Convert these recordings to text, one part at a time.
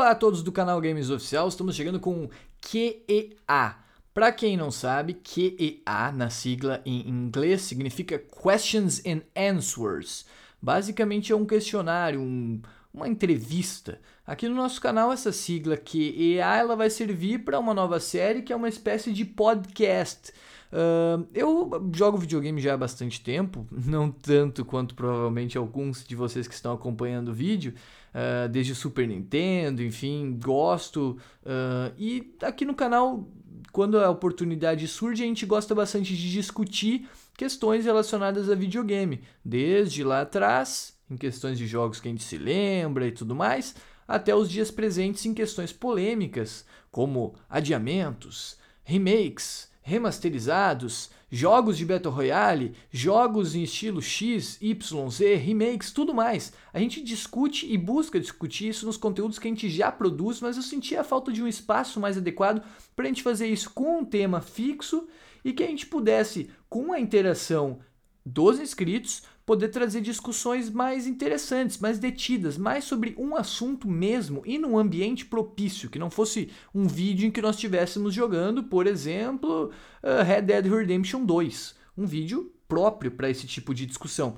Olá a todos do canal Games Oficial, estamos chegando com QEA. Para quem não sabe, QEA na sigla em inglês significa Questions and Answers. Basicamente é um questionário, um, uma entrevista. Aqui no nosso canal essa sigla QEA ela vai servir para uma nova série que é uma espécie de podcast. Uh, eu jogo videogame já há bastante tempo, não tanto quanto provavelmente alguns de vocês que estão acompanhando o vídeo, uh, desde o Super Nintendo, enfim, gosto. Uh, e aqui no canal, quando a oportunidade surge, a gente gosta bastante de discutir questões relacionadas a videogame, desde lá atrás, em questões de jogos que a gente se lembra e tudo mais, até os dias presentes em questões polêmicas, como adiamentos, remakes remasterizados, jogos de Battle Royale, jogos em estilo X, Y, Z, remakes, tudo mais. A gente discute e busca discutir isso nos conteúdos que a gente já produz, mas eu senti a falta de um espaço mais adequado para a gente fazer isso com um tema fixo e que a gente pudesse, com a interação dos inscritos, poder trazer discussões mais interessantes, mais detidas, mais sobre um assunto mesmo e num ambiente propício, que não fosse um vídeo em que nós estivéssemos jogando, por exemplo, uh, Red Dead Redemption 2, um vídeo próprio para esse tipo de discussão.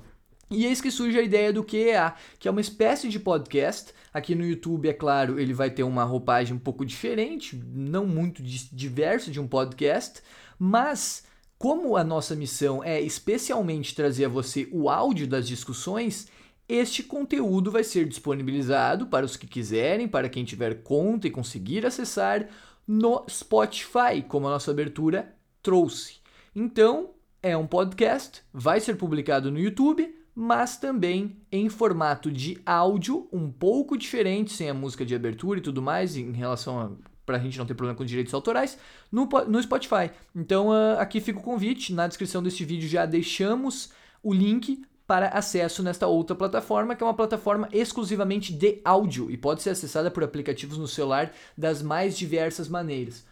E eis que surge a ideia do QEA, que é uma espécie de podcast. Aqui no YouTube, é claro, ele vai ter uma roupagem um pouco diferente, não muito diversa de um podcast, mas como a nossa missão é especialmente trazer a você o áudio das discussões, este conteúdo vai ser disponibilizado para os que quiserem, para quem tiver conta e conseguir acessar no Spotify, como a nossa abertura trouxe. Então, é um podcast, vai ser publicado no YouTube, mas também em formato de áudio, um pouco diferente, sem a música de abertura e tudo mais, em relação a para a gente não ter problema com direitos autorais, no, no Spotify. Então uh, aqui fica o convite, na descrição deste vídeo já deixamos o link para acesso nesta outra plataforma, que é uma plataforma exclusivamente de áudio e pode ser acessada por aplicativos no celular das mais diversas maneiras.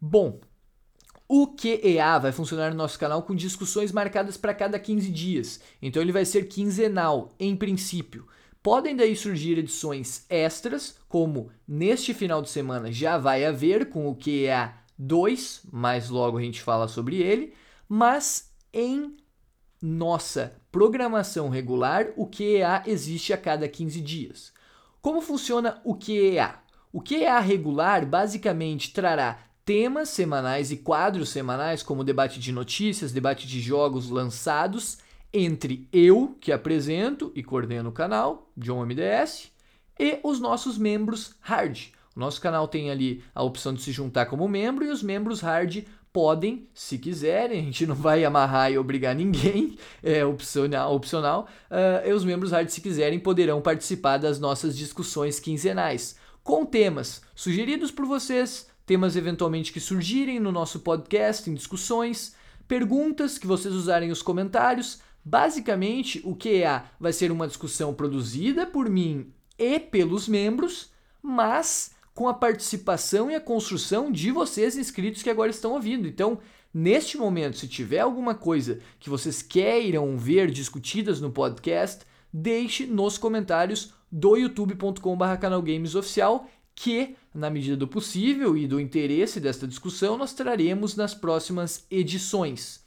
Bom, o QEA vai funcionar no nosso canal com discussões marcadas para cada 15 dias, então ele vai ser quinzenal, em princípio. Podem daí surgir edições extras, como neste final de semana já vai haver com o QEA 2, mais logo a gente fala sobre ele, mas em nossa programação regular, o QEA existe a cada 15 dias. Como funciona o QEA? O QEA regular basicamente trará temas semanais e quadros semanais, como debate de notícias, debate de jogos lançados entre eu, que apresento e coordeno o canal, John MDS, e os nossos membros hard. O nosso canal tem ali a opção de se juntar como membro e os membros hard podem, se quiserem, a gente não vai amarrar e obrigar ninguém, é opcional. opcional uh, e os membros hard, se quiserem, poderão participar das nossas discussões quinzenais, com temas sugeridos por vocês, temas eventualmente que surgirem no nosso podcast, em discussões, perguntas que vocês usarem os comentários, Basicamente, o QA vai ser uma discussão produzida por mim e pelos membros, mas com a participação e a construção de vocês inscritos que agora estão ouvindo. Então, neste momento, se tiver alguma coisa que vocês queiram ver discutidas no podcast, deixe nos comentários do youtube.com.br canalgamesoficial que, na medida do possível e do interesse desta discussão, nós traremos nas próximas edições.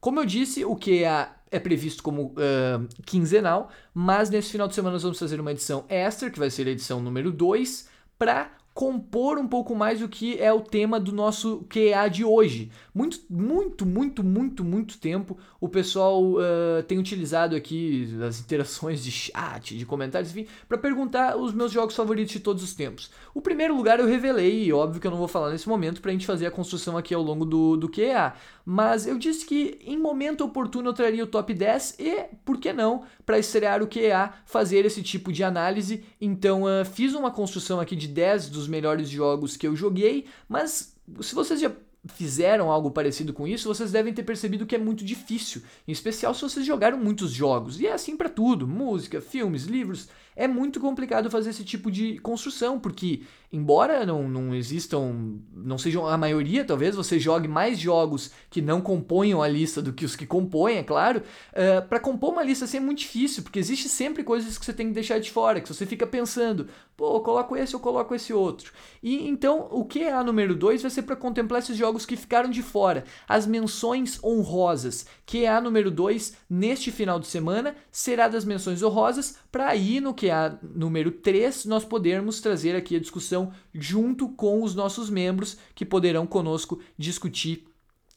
Como eu disse, o QA é previsto como uh, quinzenal, mas nesse final de semana nós vamos fazer uma edição extra, que vai ser a edição número 2, para compor um pouco mais o que é o tema do nosso QA de hoje. Muito, muito, muito, muito, muito tempo o pessoal uh, tem utilizado aqui as interações de chat, de comentários, enfim, para perguntar os meus jogos favoritos de todos os tempos. O primeiro lugar eu revelei, e óbvio que eu não vou falar nesse momento para a gente fazer a construção aqui ao longo do, do QA, mas eu disse que em momento oportuno eu traria o top 10 e, por que não, para estrear o QA, fazer esse tipo de análise. Então uh, fiz uma construção aqui de 10 dos dos melhores jogos que eu joguei, mas se vocês já fizeram algo parecido com isso, vocês devem ter percebido que é muito difícil, em especial se vocês jogaram muitos jogos. E é assim para tudo: música, filmes, livros, é muito complicado fazer esse tipo de construção, porque embora não, não existam, não sejam a maioria, talvez você jogue mais jogos que não componham a lista do que os que compõem, é claro, uh, eh, para compor uma lista assim é muito difícil, porque existe sempre coisas que você tem que deixar de fora, que você fica pensando, pô, eu coloco esse, eu coloco esse outro. E então o QA número 2 vai ser para contemplar esses jogos que ficaram de fora, as menções honrosas. QA número 2 neste final de semana será das menções honrosas, para aí no QA número 3 nós podermos trazer aqui a discussão junto com os nossos membros que poderão conosco discutir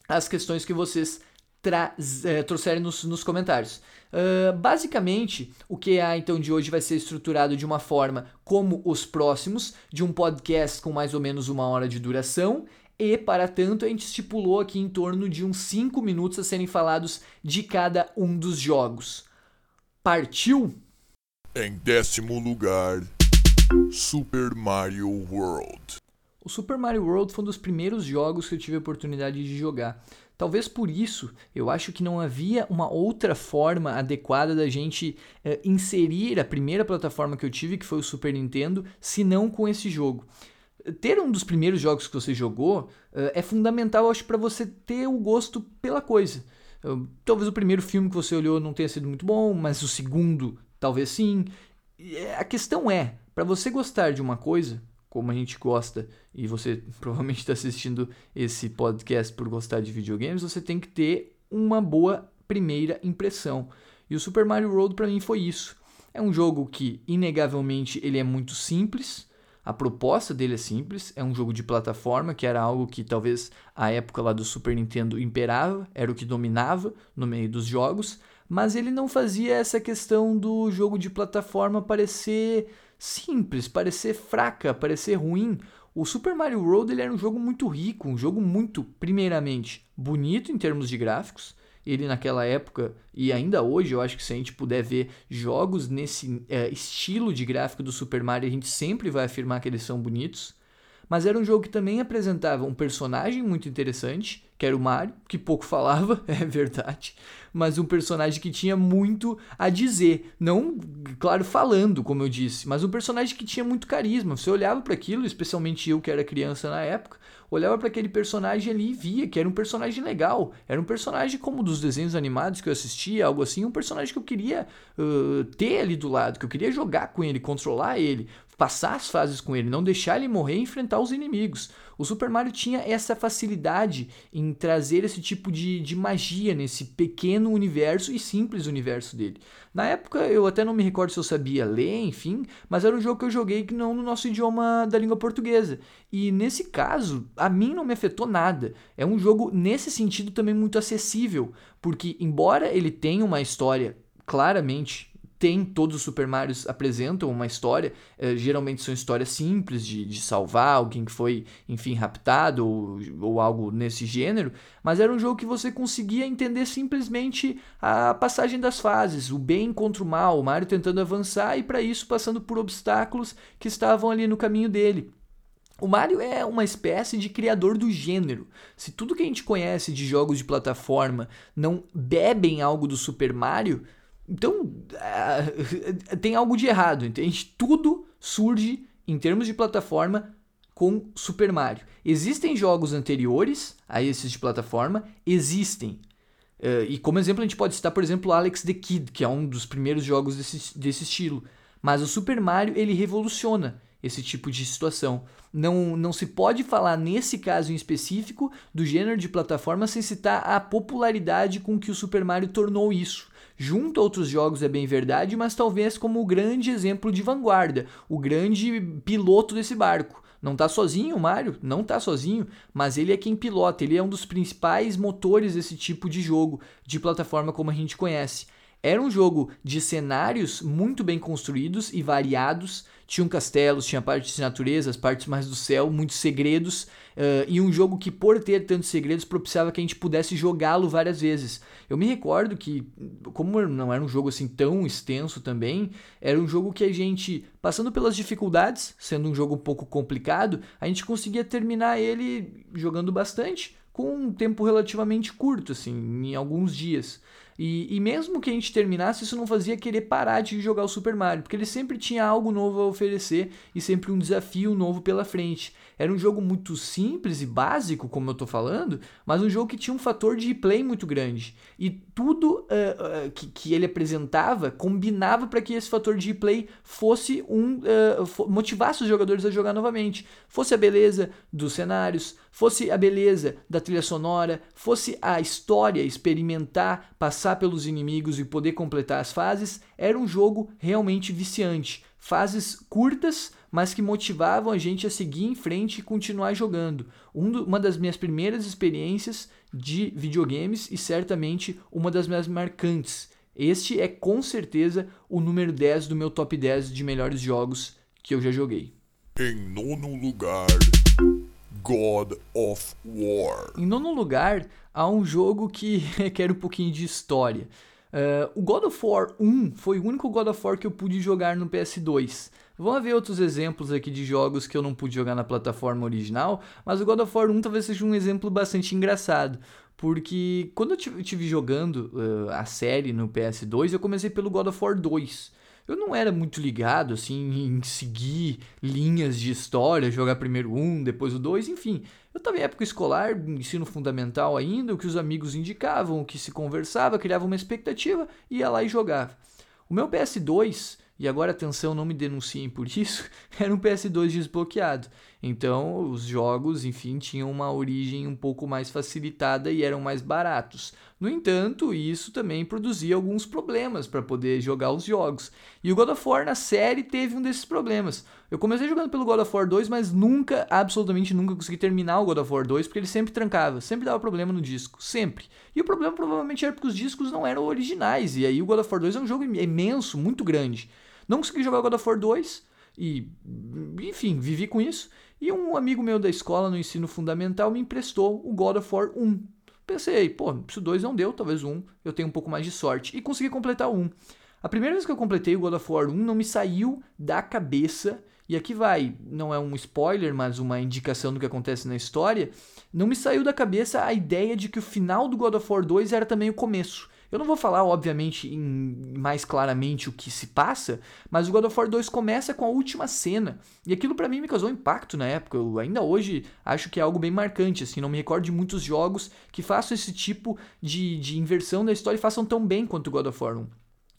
as questões que vocês é, trouxerem nos, nos comentários. Uh, basicamente, o QA então de hoje vai ser estruturado de uma forma como os próximos, de um podcast com mais ou menos uma hora de duração. E, para tanto, a gente estipulou aqui em torno de uns 5 minutos a serem falados de cada um dos jogos. Partiu? Em décimo lugar, Super Mario World. O Super Mario World foi um dos primeiros jogos que eu tive a oportunidade de jogar. Talvez por isso eu acho que não havia uma outra forma adequada da gente uh, inserir a primeira plataforma que eu tive, que foi o Super Nintendo, se não com esse jogo. Ter um dos primeiros jogos que você jogou uh, é fundamental, acho, para você ter o gosto pela coisa. Uh, talvez o primeiro filme que você olhou não tenha sido muito bom, mas o segundo talvez sim. A questão é, para você gostar de uma coisa, como a gente gosta, e você provavelmente está assistindo esse podcast por gostar de videogames, você tem que ter uma boa primeira impressão. E o Super Mario World para mim foi isso. É um jogo que, inegavelmente, ele é muito simples. A proposta dele é simples, é um jogo de plataforma, que era algo que talvez a época lá do Super Nintendo imperava, era o que dominava no meio dos jogos, mas ele não fazia essa questão do jogo de plataforma parecer simples, parecer fraca, parecer ruim. O Super Mario World ele era um jogo muito rico, um jogo muito, primeiramente, bonito em termos de gráficos. Ele naquela época e ainda hoje, eu acho que se a gente puder ver jogos nesse é, estilo de gráfico do Super Mario, a gente sempre vai afirmar que eles são bonitos. Mas era um jogo que também apresentava um personagem muito interessante, que era o Mario, que pouco falava, é verdade, mas um personagem que tinha muito a dizer, não, claro, falando, como eu disse, mas um personagem que tinha muito carisma. Você olhava para aquilo, especialmente eu que era criança na época, olhava para aquele personagem ali e via que era um personagem legal, era um personagem como dos desenhos animados que eu assistia, algo assim, um personagem que eu queria uh, ter ali do lado, que eu queria jogar com ele, controlar ele, passar as fases com ele, não deixar ele morrer e enfrentar os inimigos. O Super Mario tinha essa facilidade em trazer esse tipo de, de magia nesse pequeno universo e simples universo dele. Na época eu até não me recordo se eu sabia ler, enfim, mas era um jogo que eu joguei que não no nosso idioma da língua portuguesa. E nesse caso, a mim não me afetou nada. É um jogo nesse sentido também muito acessível, porque embora ele tenha uma história claramente tem, todos os Super Marios apresentam uma história, eh, geralmente são histórias simples de, de salvar alguém que foi, enfim, raptado ou, ou algo nesse gênero, mas era um jogo que você conseguia entender simplesmente a passagem das fases, o bem contra o mal, o Mario tentando avançar e para isso passando por obstáculos que estavam ali no caminho dele. O Mario é uma espécie de criador do gênero. Se tudo que a gente conhece de jogos de plataforma não bebem algo do Super Mario, então, uh, tem algo de errado, entende? Tudo surge em termos de plataforma com Super Mario. Existem jogos anteriores a esses de plataforma, existem. Uh, e como exemplo, a gente pode citar, por exemplo, Alex the Kid, que é um dos primeiros jogos desse, desse estilo. Mas o Super Mario ele revoluciona esse tipo de situação. Não, não se pode falar, nesse caso em específico, do gênero de plataforma sem citar a popularidade com que o Super Mario tornou isso junto a outros jogos é bem verdade, mas talvez como o grande exemplo de vanguarda, o grande piloto desse barco. Não está sozinho o Mario, não está sozinho, mas ele é quem pilota, ele é um dos principais motores desse tipo de jogo, de plataforma como a gente conhece. Era um jogo de cenários muito bem construídos e variados. Tinham castelos, tinha partes de natureza, as partes mais do céu, muitos segredos. Uh, e um jogo que, por ter tantos segredos, propiciava que a gente pudesse jogá-lo várias vezes. Eu me recordo que, como não era um jogo assim tão extenso também, era um jogo que a gente, passando pelas dificuldades, sendo um jogo um pouco complicado, a gente conseguia terminar ele jogando bastante, com um tempo relativamente curto, assim, em alguns dias. E, e, mesmo que a gente terminasse, isso não fazia querer parar de jogar o Super Mario, porque ele sempre tinha algo novo a oferecer e sempre um desafio novo pela frente. Era um jogo muito simples e básico, como eu tô falando, mas um jogo que tinha um fator de play muito grande. E tudo uh, uh, que, que, ele apresentava combinava para que esse fator de play fosse um. Uh, motivasse os jogadores a jogar novamente. Fosse a beleza dos cenários, fosse a beleza da trilha sonora, fosse a história, experimentar, passar pelos inimigos e poder completar as fases, era um jogo realmente viciante. Fases curtas, mas que motivavam a gente a seguir em frente e continuar jogando. Um do, uma das minhas primeiras experiências de videogames e certamente uma das minhas marcantes. Este é com certeza o número 10 do meu top 10 de melhores jogos que eu já joguei. Em nono lugar, God of War. Em nono lugar, há um jogo que requer um pouquinho de história. Uh, o God of War 1 foi o único God of War que eu pude jogar no PS2. Vamos ver outros exemplos aqui de jogos que eu não pude jogar na plataforma original, mas o God of War 1 talvez seja um exemplo bastante engraçado. Porque quando eu estive jogando uh, a série no PS2, eu comecei pelo God of War 2 eu não era muito ligado assim em seguir linhas de história, jogar primeiro um, depois o dois, enfim. Eu estava em época escolar, ensino fundamental ainda, o que os amigos indicavam, o que se conversava, criava uma expectativa, ia lá e jogava. O meu PS2 e agora atenção, não me denunciem por isso, era um PS2 desbloqueado. Então, os jogos, enfim, tinham uma origem um pouco mais facilitada e eram mais baratos. No entanto, isso também produzia alguns problemas para poder jogar os jogos. E o God of War na série teve um desses problemas. Eu comecei jogando pelo God of War 2, mas nunca, absolutamente nunca consegui terminar o God of War 2 porque ele sempre trancava, sempre dava problema no disco, sempre. E o problema provavelmente era porque os discos não eram originais. E aí o God of War 2 é um jogo imenso, muito grande. Não consegui jogar God of War 2 e, enfim, vivi com isso. E um amigo meu da escola no ensino fundamental me emprestou o God of War 1. Pensei, pô, se o 2 não deu, talvez o 1 eu tenho um pouco mais de sorte. E consegui completar o 1. A primeira vez que eu completei o God of War 1 não me saiu da cabeça. E aqui vai, não é um spoiler, mas uma indicação do que acontece na história. Não me saiu da cabeça a ideia de que o final do God of War 2 era também o começo. Eu não vou falar, obviamente, mais claramente o que se passa, mas o God of War 2 começa com a última cena. E aquilo para mim me causou impacto na época. Eu ainda hoje acho que é algo bem marcante. Assim, não me recordo de muitos jogos que façam esse tipo de, de inversão da história e façam tão bem quanto o God of War 1.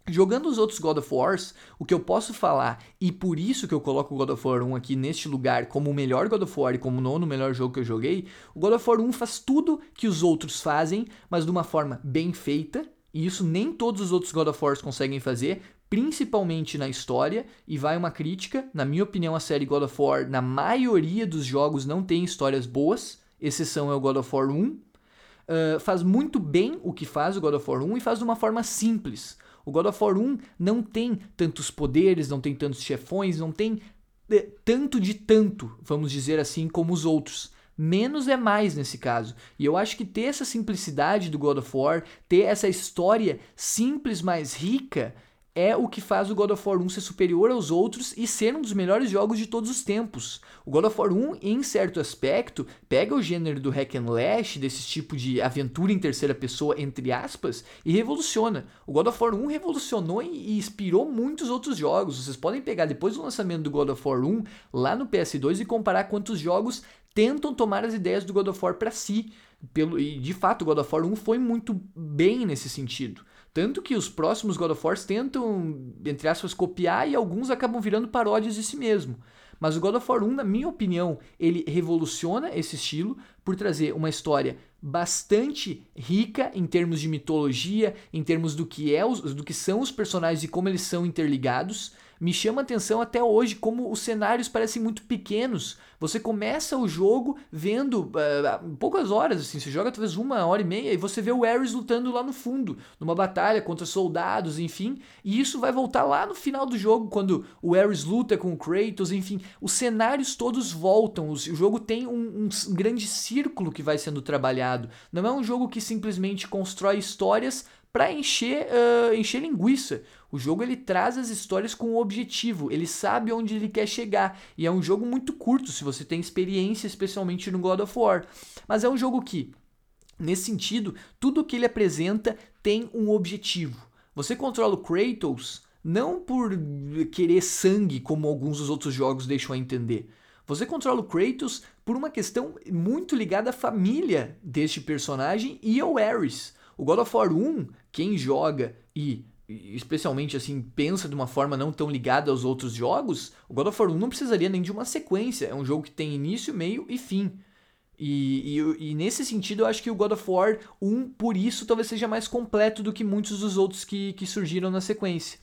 Jogando os outros God of Wars, o que eu posso falar, e por isso que eu coloco o God of War 1 aqui neste lugar como o melhor God of War e como o nono melhor jogo que eu joguei, o God of War 1 faz tudo que os outros fazem, mas de uma forma bem feita, e isso nem todos os outros God of War conseguem fazer, principalmente na história, e vai uma crítica. Na minha opinião, a série God of War, na maioria dos jogos, não tem histórias boas, exceção é o God of War 1. Uh, faz muito bem o que faz o God of War 1 e faz de uma forma simples. O God of War 1 não tem tantos poderes, não tem tantos chefões, não tem eh, tanto de tanto, vamos dizer assim, como os outros. Menos é mais nesse caso. E eu acho que ter essa simplicidade do God of War, ter essa história simples, mais rica, é o que faz o God of War 1 ser superior aos outros e ser um dos melhores jogos de todos os tempos. O God of War 1, em certo aspecto, pega o gênero do hack and slash, desse tipo de aventura em terceira pessoa, entre aspas, e revoluciona. O God of War 1 revolucionou e inspirou muitos outros jogos. Vocês podem pegar depois do lançamento do God of War 1 lá no PS2 e comparar quantos jogos tentam tomar as ideias do God of War para si. Pelo, e de fato, God of War 1 foi muito bem nesse sentido. Tanto que os próximos God of War tentam, entre aspas, copiar e alguns acabam virando paródias de si mesmo. Mas o God of War 1, na minha opinião, ele revoluciona esse estilo por trazer uma história bastante rica em termos de mitologia, em termos do que, é os, do que são os personagens e como eles são interligados me chama a atenção até hoje como os cenários parecem muito pequenos. Você começa o jogo vendo uh, poucas horas, assim, você joga talvez uma hora e meia e você vê o Ares lutando lá no fundo, numa batalha contra soldados, enfim. E isso vai voltar lá no final do jogo, quando o Ares luta com o Kratos, enfim. Os cenários todos voltam, o jogo tem um, um grande círculo que vai sendo trabalhado. Não é um jogo que simplesmente constrói histórias para encher, uh, encher linguiça. O jogo ele traz as histórias com um objetivo, ele sabe onde ele quer chegar. E é um jogo muito curto, se você tem experiência, especialmente no God of War. Mas é um jogo que Nesse sentido, tudo que ele apresenta tem um objetivo. Você controla o Kratos não por querer sangue, como alguns dos outros jogos deixam a entender. Você controla o Kratos por uma questão muito ligada à família deste personagem e ao Ares. O God of War 1, quem joga e especialmente assim pensa de uma forma não tão ligada aos outros jogos, o God of War 1 não precisaria nem de uma sequência. É um jogo que tem início, meio e fim. E, e, e, nesse sentido, eu acho que o God of War 1, por isso, talvez seja mais completo do que muitos dos outros que, que surgiram na sequência.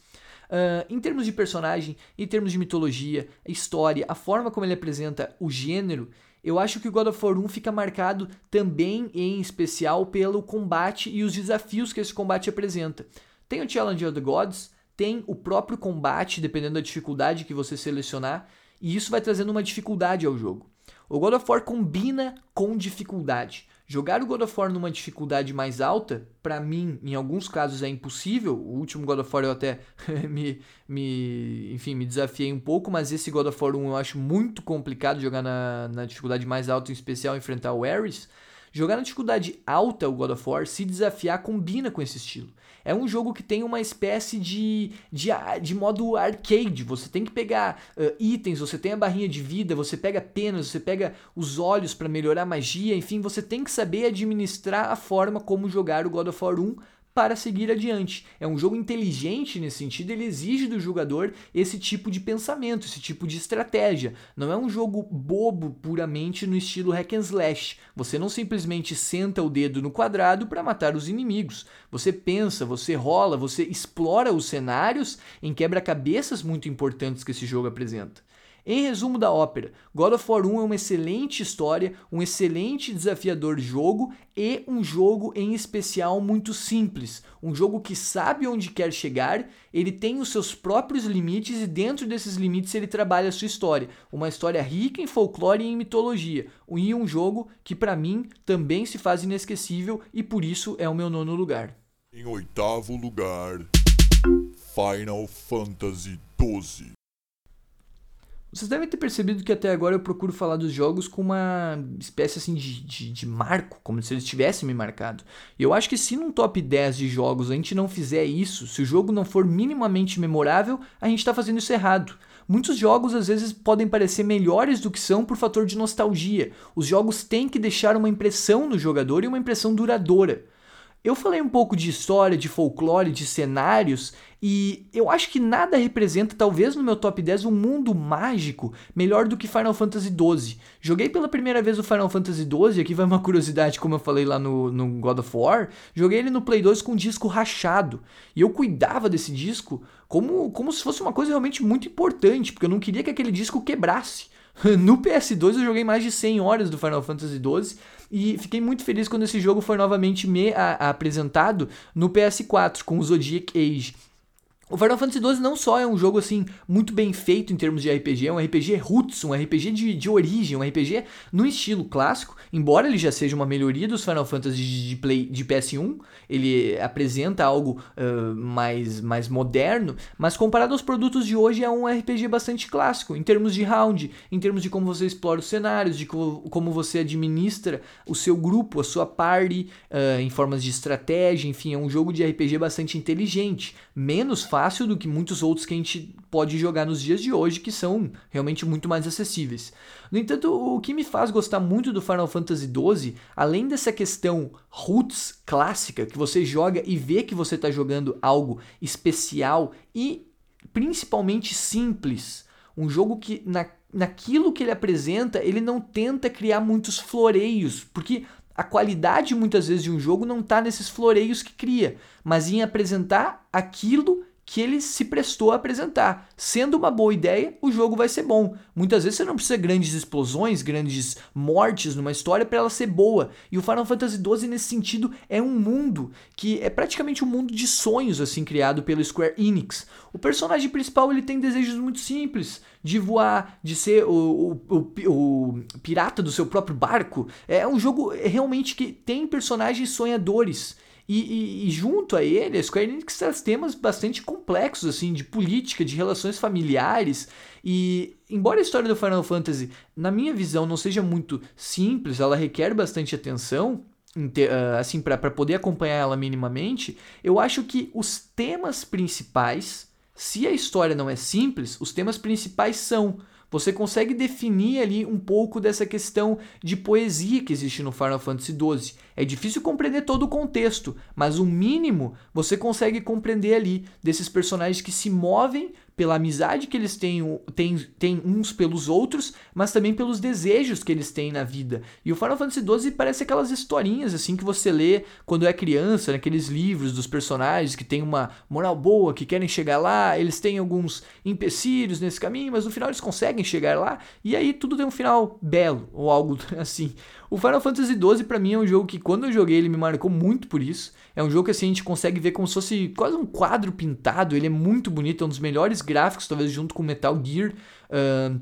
Uh, em termos de personagem, em termos de mitologia, história, a forma como ele apresenta o gênero, eu acho que o God of War 1 fica marcado também, em especial, pelo combate e os desafios que esse combate apresenta. Tem o Challenge of the Gods, tem o próprio combate, dependendo da dificuldade que você selecionar, e isso vai trazendo uma dificuldade ao jogo. O God of War combina com dificuldade. Jogar o God of War numa dificuldade mais alta, para mim, em alguns casos é impossível. O último God of War eu até me, me, enfim, me desafiei um pouco, mas esse God of War 1 eu acho muito complicado jogar na, na dificuldade mais alta, em especial enfrentar o Ares. Jogar na dificuldade alta o God of War, se desafiar, combina com esse estilo. É um jogo que tem uma espécie de, de, de modo arcade. Você tem que pegar uh, itens, você tem a barrinha de vida, você pega penas, você pega os olhos para melhorar a magia, enfim, você tem que saber administrar a forma como jogar o God of War 1 para seguir adiante. É um jogo inteligente nesse sentido, ele exige do jogador esse tipo de pensamento, esse tipo de estratégia. Não é um jogo bobo puramente no estilo hack and slash. Você não simplesmente senta o dedo no quadrado para matar os inimigos. Você pensa, você rola, você explora os cenários em quebra-cabeças muito importantes que esse jogo apresenta. Em resumo da ópera, God of War 1 é uma excelente história, um excelente desafiador jogo e um jogo em especial muito simples. Um jogo que sabe onde quer chegar, ele tem os seus próprios limites e dentro desses limites ele trabalha a sua história. Uma história rica em folclore e em mitologia. E um jogo que para mim também se faz inesquecível e por isso é o meu nono lugar. Em oitavo lugar, Final Fantasy XII. Vocês devem ter percebido que até agora eu procuro falar dos jogos com uma espécie assim de, de, de, marco, como se eles tivessem me marcado. E eu acho que se num top 10 de jogos a gente não fizer isso, se o jogo não for minimamente memorável, a gente está fazendo isso errado. Muitos jogos às vezes podem parecer melhores do que são por fator de nostalgia. Os jogos têm que deixar uma impressão no jogador e uma impressão duradoura. Eu falei um pouco de história, de folclore, de cenários, e eu acho que nada representa, talvez no meu top 10, um mundo mágico melhor do que Final Fantasy XII. Joguei pela primeira vez o Final Fantasy XII, aqui vai uma curiosidade, como eu falei lá no, no God of War. Joguei ele no Play 2 com um disco rachado, e eu cuidava desse disco como, como se fosse uma coisa realmente muito importante, porque eu não queria que aquele disco quebrasse. No PS2 eu joguei mais de 100 horas do Final Fantasy XII e fiquei muito feliz quando esse jogo foi novamente me apresentado no PS4 com o Zodiac Age. O Final Fantasy XII não só é um jogo assim muito bem feito em termos de RPG, é um RPG roots, um RPG de, de origem, um RPG no estilo clássico, embora ele já seja uma melhoria dos Final Fantasy de, Play, de PS1, ele apresenta algo uh, mais, mais moderno, mas comparado aos produtos de hoje é um RPG bastante clássico, em termos de round, em termos de como você explora os cenários, de co como você administra o seu grupo, a sua party, uh, em formas de estratégia, enfim, é um jogo de RPG bastante inteligente, menos fácil do que muitos outros que a gente pode jogar nos dias de hoje, que são realmente muito mais acessíveis. No entanto, o que me faz gostar muito do Final Fantasy XII, além dessa questão roots clássica, que você joga e vê que você está jogando algo especial e principalmente simples, um jogo que na, naquilo que ele apresenta, ele não tenta criar muitos floreios, porque a qualidade muitas vezes de um jogo não está nesses floreios que cria, mas em apresentar aquilo que ele se prestou a apresentar. Sendo uma boa ideia, o jogo vai ser bom. Muitas vezes você não precisa de grandes explosões, grandes mortes numa história para ela ser boa. E o Final Fantasy XII nesse sentido é um mundo que é praticamente um mundo de sonhos assim criado pelo Square Enix. O personagem principal ele tem desejos muito simples, de voar, de ser o, o, o, o pirata do seu próprio barco. É um jogo realmente que tem personagens sonhadores e, e, e, junto a ele, a Square Enix traz temas bastante complexos, assim, de política, de relações familiares. E, embora a história do Final Fantasy, na minha visão, não seja muito simples, ela requer bastante atenção, assim, para poder acompanhar ela minimamente, eu acho que os temas principais, se a história não é simples, os temas principais são você consegue definir ali um pouco dessa questão de poesia que existe no Final Fantasy XII. É difícil compreender todo o contexto, mas o mínimo você consegue compreender ali desses personagens que se movem pela amizade que eles têm, têm, têm uns pelos outros, mas também pelos desejos que eles têm na vida. E o Final Fantasy XII parece aquelas historinhas assim que você lê quando é criança, naqueles livros dos personagens que tem uma moral boa, que querem chegar lá, eles têm alguns empecilhos nesse caminho, mas no final eles conseguem chegar lá, e aí tudo tem um final belo, ou algo assim. O Final Fantasy XII para mim é um jogo que quando eu joguei ele me marcou muito por isso. É um jogo que assim, a gente consegue ver como se fosse quase um quadro pintado. Ele é muito bonito, é um dos melhores gráficos, talvez junto com Metal Gear. Uh,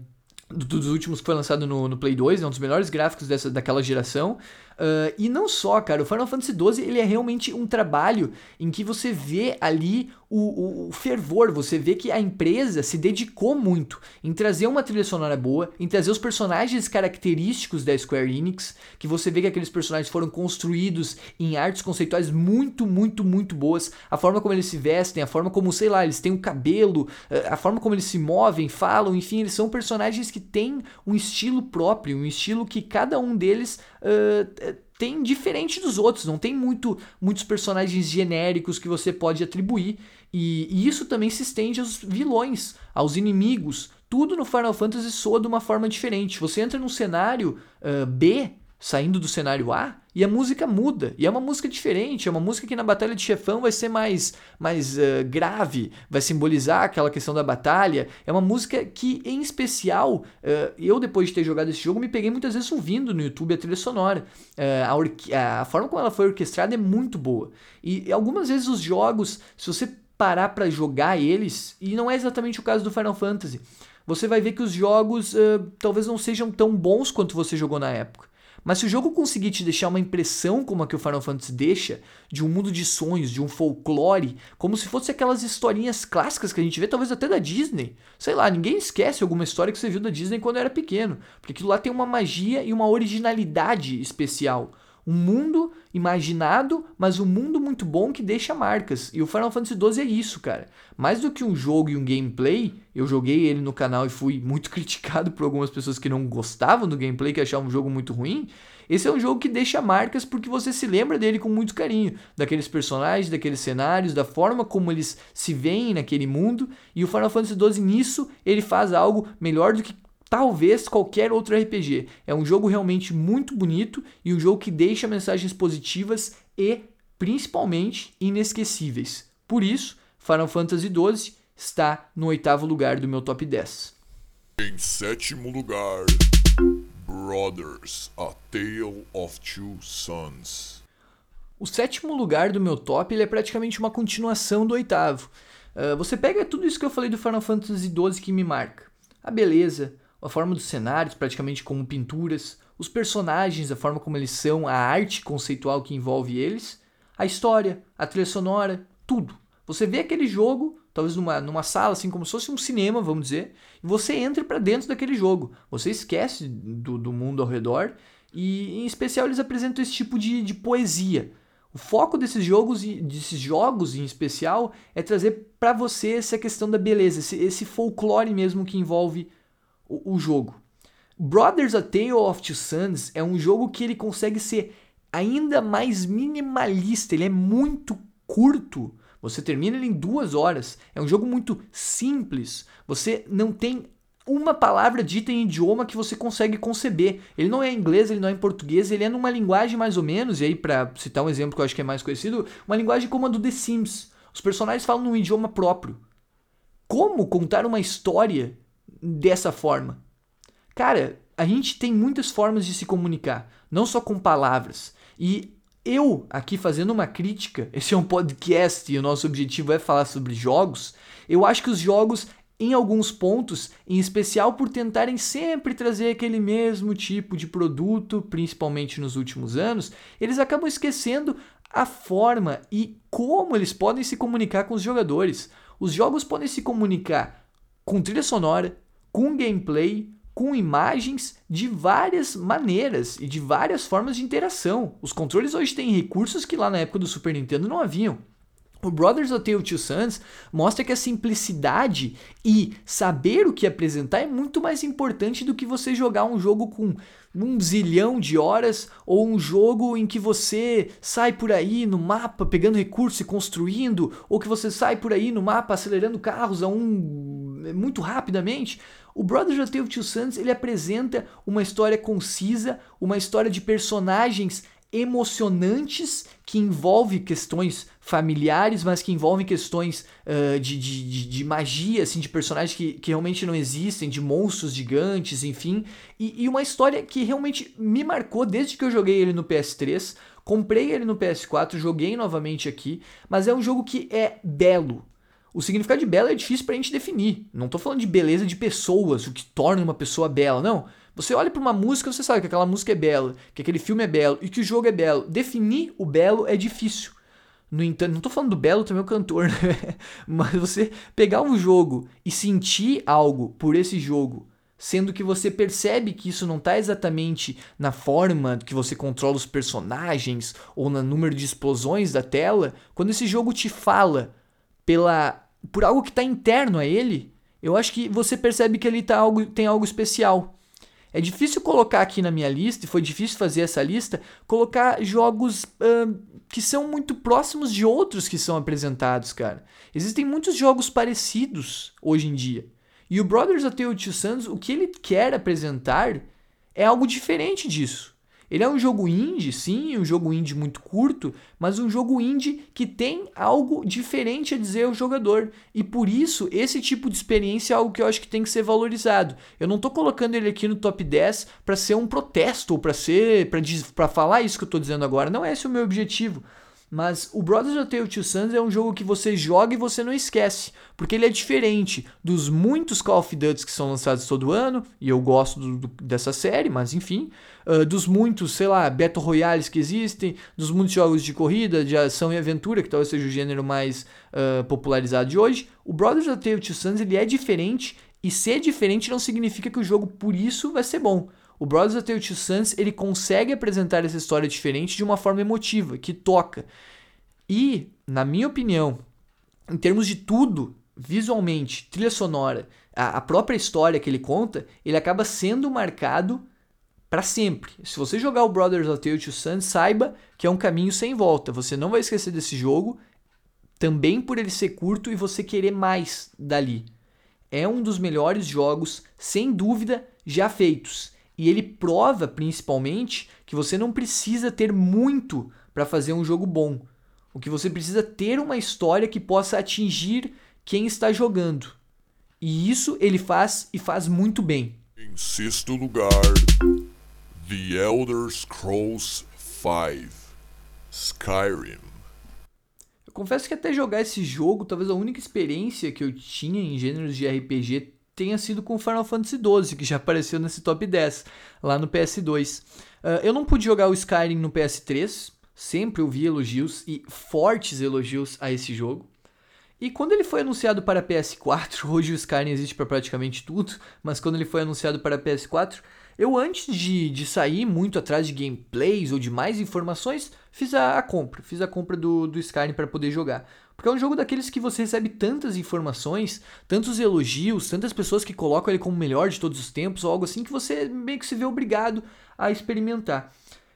dos últimos que foi lançado no, no Play 2, é um dos melhores gráficos dessa, daquela geração. Uh, e não só, cara, o Final Fantasy XII ele é realmente um trabalho em que você vê ali o, o, o, fervor, você vê que a empresa se dedicou muito em trazer uma trilha sonora boa, em trazer os personagens característicos da Square Enix, que você vê que aqueles personagens foram construídos em artes conceituais muito, muito, muito boas, a forma como eles se vestem, a forma como, sei lá, eles têm o cabelo, ah, a forma como eles se movem, falam, enfim, eles são personagens que têm um estilo próprio, um estilo que cada um deles uh, tem diferente dos outros, não tem muito, muitos personagens genéricos que você pode atribuir. E, e, isso também se estende aos vilões, aos inimigos. Tudo no Final Fantasy soa de uma forma diferente. Você entra num cenário uh, B, saindo do cenário A, e a música muda, e é uma música diferente, é uma música que na batalha de chefão vai ser mais, mais uh, grave, vai simbolizar aquela questão da batalha. É uma música que, em especial, uh, eu depois de ter jogado esse jogo, me peguei muitas vezes ouvindo no YouTube a trilha sonora. Uh, a, a forma como ela foi orquestrada é muito boa. E algumas vezes os jogos, se você parar para jogar eles, e não é exatamente o caso do Final Fantasy, você vai ver que os jogos talvez não sejam tão bons quanto você jogou na época. Mas se o jogo conseguir te deixar uma impressão como a que o Final Fantasy deixa, de um mundo de sonhos, de um folclore, como se fosse aquelas historinhas clássicas que a gente vê, talvez até da Disney. Sei lá, ninguém esquece alguma história que você viu da Disney quando era pequeno, porque aquilo lá tem uma magia e uma originalidade especial um mundo imaginado, mas um mundo muito bom que deixa marcas. E o Final Fantasy XII é isso, cara. Mais do que um jogo e um gameplay, eu joguei ele no canal e fui muito criticado por algumas pessoas que não gostavam do gameplay, que achavam um jogo muito ruim. Esse é um jogo que deixa marcas porque você se lembra dele com muito carinho, daqueles personagens, daqueles cenários, da forma como eles se veem naquele mundo. E o Final Fantasy XII nisso ele faz algo melhor do que talvez qualquer outro RPG. É um jogo realmente muito bonito e um jogo que deixa mensagens positivas e principalmente inesquecíveis. Por isso, Final Fantasy XII está no oitavo lugar do meu top 10. Em sétimo lugar, Brothers: A Tale of Two Sons. O sétimo lugar do meu top ele é praticamente uma continuação do oitavo. Uh, você pega tudo isso que eu falei do Final Fantasy XII que me marca. A beleza, a forma dos cenários, praticamente como pinturas, os personagens, a forma como eles são, a arte conceitual que envolve eles, a história, a trilha sonora, tudo. Você vê aquele jogo, talvez numa, numa sala, assim como se fosse um cinema, vamos dizer, e você entra para dentro daquele jogo. Você esquece do, do mundo ao redor e, em especial, eles apresentam esse tipo de, de poesia. O foco desses jogos, desses jogos em especial, é trazer para você essa questão da beleza, esse, esse folclore mesmo que envolve o, o jogo. Brothers A Tale of Two Sons é um jogo que ele consegue ser ainda mais minimalista, ele é muito curto. Você termina ele em duas horas. É um jogo muito simples. Você não tem uma palavra dita em idioma que você consegue conceber. Ele não é em inglês, ele não é em português, ele é numa linguagem mais ou menos, e aí para citar um exemplo que eu acho que é mais conhecido, uma linguagem como a do The Sims. Os personagens falam num idioma próprio. Como contar uma história dessa forma? Cara, a gente tem muitas formas de se comunicar, não só com palavras. E eu aqui fazendo uma crítica, esse é um podcast e o nosso objetivo é falar sobre jogos. Eu acho que os jogos, em alguns pontos, em especial por tentarem sempre trazer aquele mesmo tipo de produto, principalmente nos últimos anos, eles acabam esquecendo a forma e como eles podem se comunicar com os jogadores. Os jogos podem se comunicar com trilha sonora, com gameplay, com imagens de várias maneiras e de várias formas de interação. Os controles hoje têm recursos que lá na época do Super Nintendo não haviam. O Brothers of Tale Two Sons mostra que a simplicidade e saber o que apresentar é muito mais importante do que você jogar um jogo com um zilhão de horas ou um jogo em que você sai por aí no mapa pegando recurso e construindo, ou que você sai por aí no mapa acelerando carros a um muito rapidamente. O Brothers of Tale Two Sons ele apresenta uma história concisa, uma história de personagens emocionantes que envolve questões familiares, mas que envolvem questões uh, de, de, de, magia, assim, de personagens que, que realmente não existem, de monstros gigantes, enfim. E, e uma história que realmente me marcou desde que eu joguei ele no PS3. Comprei ele no PS4, joguei novamente aqui, mas é um jogo que é belo. O significado de belo é difícil pra gente definir. Não tô falando de beleza de pessoas, o que torna uma pessoa bela, não. Você olha para uma música, você sabe que aquela música é bela, que aquele filme é belo e que o jogo é belo. Definir o belo é difícil. No entanto, não estou falando do belo também o cantor, né? mas você pegar um jogo e sentir algo por esse jogo, sendo que você percebe que isso não está exatamente na forma que você controla os personagens ou no número de explosões da tela, quando esse jogo te fala pela por algo que está interno a ele, eu acho que você percebe que ele tá algo, tem algo especial. É difícil colocar aqui na minha lista, e foi difícil fazer essa lista, colocar jogos uh, que são muito próximos de outros que são apresentados, cara. Existem muitos jogos parecidos hoje em dia. E o Brothers of Two Sons, o que ele quer apresentar é algo diferente disso. Ele é um jogo indie, sim, um jogo indie muito curto, mas um jogo indie que tem algo diferente a dizer ao jogador. E por isso, esse tipo de experiência é algo que eu acho que tem que ser valorizado. Eu não estou colocando ele aqui no top 10 para ser um protesto ou para ser para falar isso que eu estou dizendo agora. Não é esse o meu objetivo. Mas o Brothers of Tale Two Sons é um jogo que você joga e você não esquece, porque ele é diferente dos muitos Call of Duty que são lançados todo ano, e eu gosto do, do, dessa série, mas enfim, uh, dos muitos, sei lá, Battle Royales que existem, dos muitos jogos de corrida, de ação e aventura, que talvez seja o gênero mais uh, popularizado de hoje. O Brothers of Tale Two Sons ele é diferente, e ser diferente não significa que o jogo por isso vai ser bom. O Brothers of the Two Sons ele consegue apresentar essa história diferente de uma forma emotiva, que toca. E, na minha opinião, em termos de tudo, visualmente, trilha sonora, a, a própria história que ele conta, ele acaba sendo marcado para sempre. Se você jogar o Brothers of the Two Sons, saiba que é um caminho sem volta. Você não vai esquecer desse jogo, também por ele ser curto e você querer mais dali. É um dos melhores jogos, sem dúvida, já feitos. E ele prova principalmente que você não precisa ter muito para fazer um jogo bom. O que você precisa ter uma história que possa atingir quem está jogando. E isso ele faz e faz muito bem. Em sexto lugar, The Elder Scrolls V Skyrim. Eu confesso que até jogar esse jogo, talvez a única experiência que eu tinha em gêneros de RPG tenha sido com Final Fantasy XII, que já apareceu nesse top 10 lá no PS2. Uh, ah, eu não pude jogar o Skyrim no PS3, sempre ouvi elogios e fortes elogios a esse jogo. E quando ele foi anunciado para PS4, hoje o Skyrim existe para praticamente tudo, mas quando ele foi anunciado para PS4, eu antes de, de sair muito atrás de gameplays ou de mais informações, fiz a, a compra, fiz a compra do, do Skyrim para poder jogar. Porque é um jogo daqueles que você recebe tantas informações, tantos elogios, tantas pessoas que colocam ele como o melhor de todos os tempos, ou algo assim, que você meio que se vê obrigado a experimentar.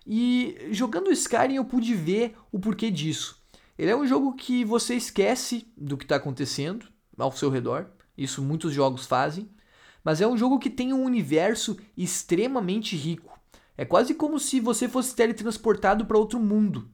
E jogando Skyrim eu pude ver o porquê disso. Ele é um jogo que você esquece do que está acontecendo ao seu redor, isso muitos jogos fazem, mas é um jogo que tem um universo extremamente rico. É quase como se você fosse teletransportado para outro mundo.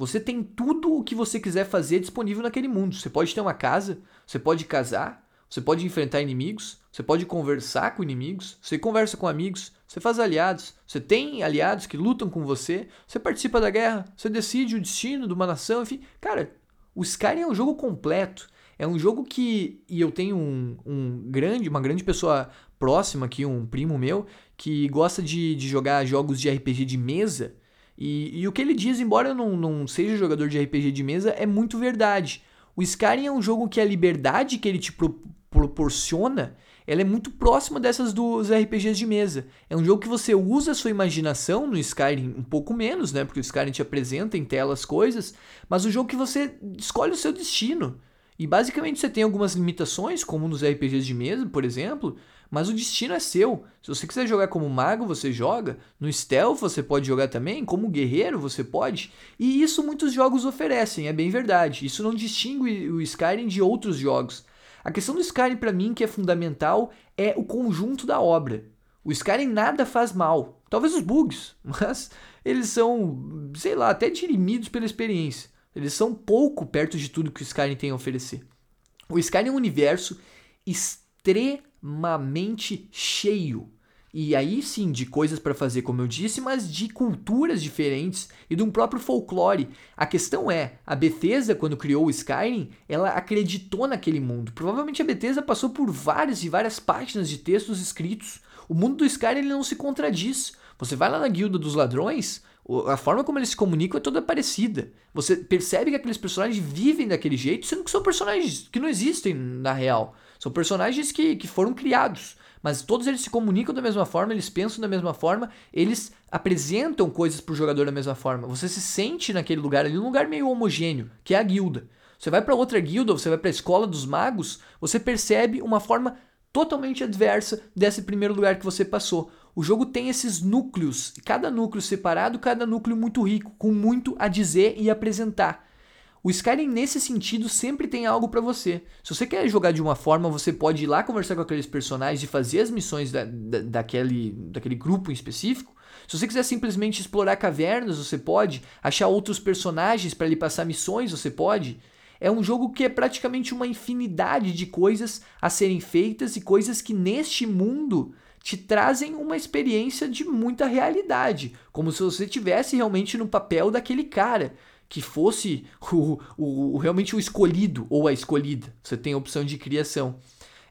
Você tem tudo o que você quiser fazer disponível naquele mundo. Você pode ter uma casa, você pode casar, você pode enfrentar inimigos, você pode conversar com inimigos, você conversa com amigos, você faz aliados, você tem aliados que lutam com você, você participa da guerra, você decide o destino de uma nação, enfim. Cara, o Skyrim é um jogo completo. É um jogo que. E eu tenho um, um grande, uma grande pessoa próxima aqui, um primo meu, que gosta de, de jogar jogos de RPG de mesa. E, e o que ele diz, embora eu não, não seja jogador de RPG de mesa, é muito verdade. O Skyrim é um jogo que a liberdade que ele te pro, proporciona ela é muito próxima dessas dos RPGs de mesa. É um jogo que você usa a sua imaginação no Skyrim um pouco menos, né? Porque o Skyrim te apresenta em tela as coisas, mas o jogo que você escolhe o seu destino. E basicamente você tem algumas limitações, como nos RPGs de mesa, por exemplo, mas o destino é seu. Se você quiser jogar como mago, você joga. No stealth você pode jogar também, como guerreiro você pode. E isso muitos jogos oferecem, é bem verdade. Isso não distingue o Skyrim de outros jogos. A questão do Skyrim para mim que é fundamental é o conjunto da obra. O Skyrim nada faz mal. Talvez os bugs, mas eles são, sei lá, até dirimidos pela experiência. Eles são pouco perto de tudo que o Skyrim tem a oferecer. O Skyrim é um universo extremamente cheio. E aí sim, de coisas para fazer, como eu disse, mas de culturas diferentes e de um próprio folclore. A questão é, a Bethesda, quando criou o Skyrim, ela acreditou naquele mundo. Provavelmente a Bethesda passou por várias e várias páginas de textos escritos. O mundo do Skyrim ele não se contradiz. Você vai lá na Guilda dos Ladrões, a forma como eles se comunicam é toda parecida. Você percebe que aqueles personagens vivem daquele jeito, sendo que são personagens que não existem na real. São personagens que, que foram criados. Mas todos eles se comunicam da mesma forma, eles pensam da mesma forma, eles apresentam coisas para o jogador da mesma forma. Você se sente naquele lugar ali, um lugar meio homogêneo, que é a guilda. Você vai para outra guilda, você vai para a escola dos magos, você percebe uma forma totalmente adversa desse primeiro lugar que você passou. O jogo tem esses núcleos, cada núcleo separado, cada núcleo muito rico, com muito a dizer e apresentar. O Skyrim, nesse sentido, sempre tem algo para você. Se você quer jogar de uma forma, você pode ir lá conversar com aqueles personagens e fazer as missões da, da, daquele, daquele grupo em específico. Se você quiser simplesmente explorar cavernas, você pode. Achar outros personagens para lhe passar missões, você pode. É um jogo que é praticamente uma infinidade de coisas a serem feitas e coisas que neste mundo te trazem uma experiência de muita realidade, como se você tivesse realmente no papel daquele cara que fosse o, o, o, realmente o escolhido ou a escolhida. Você tem a opção de criação.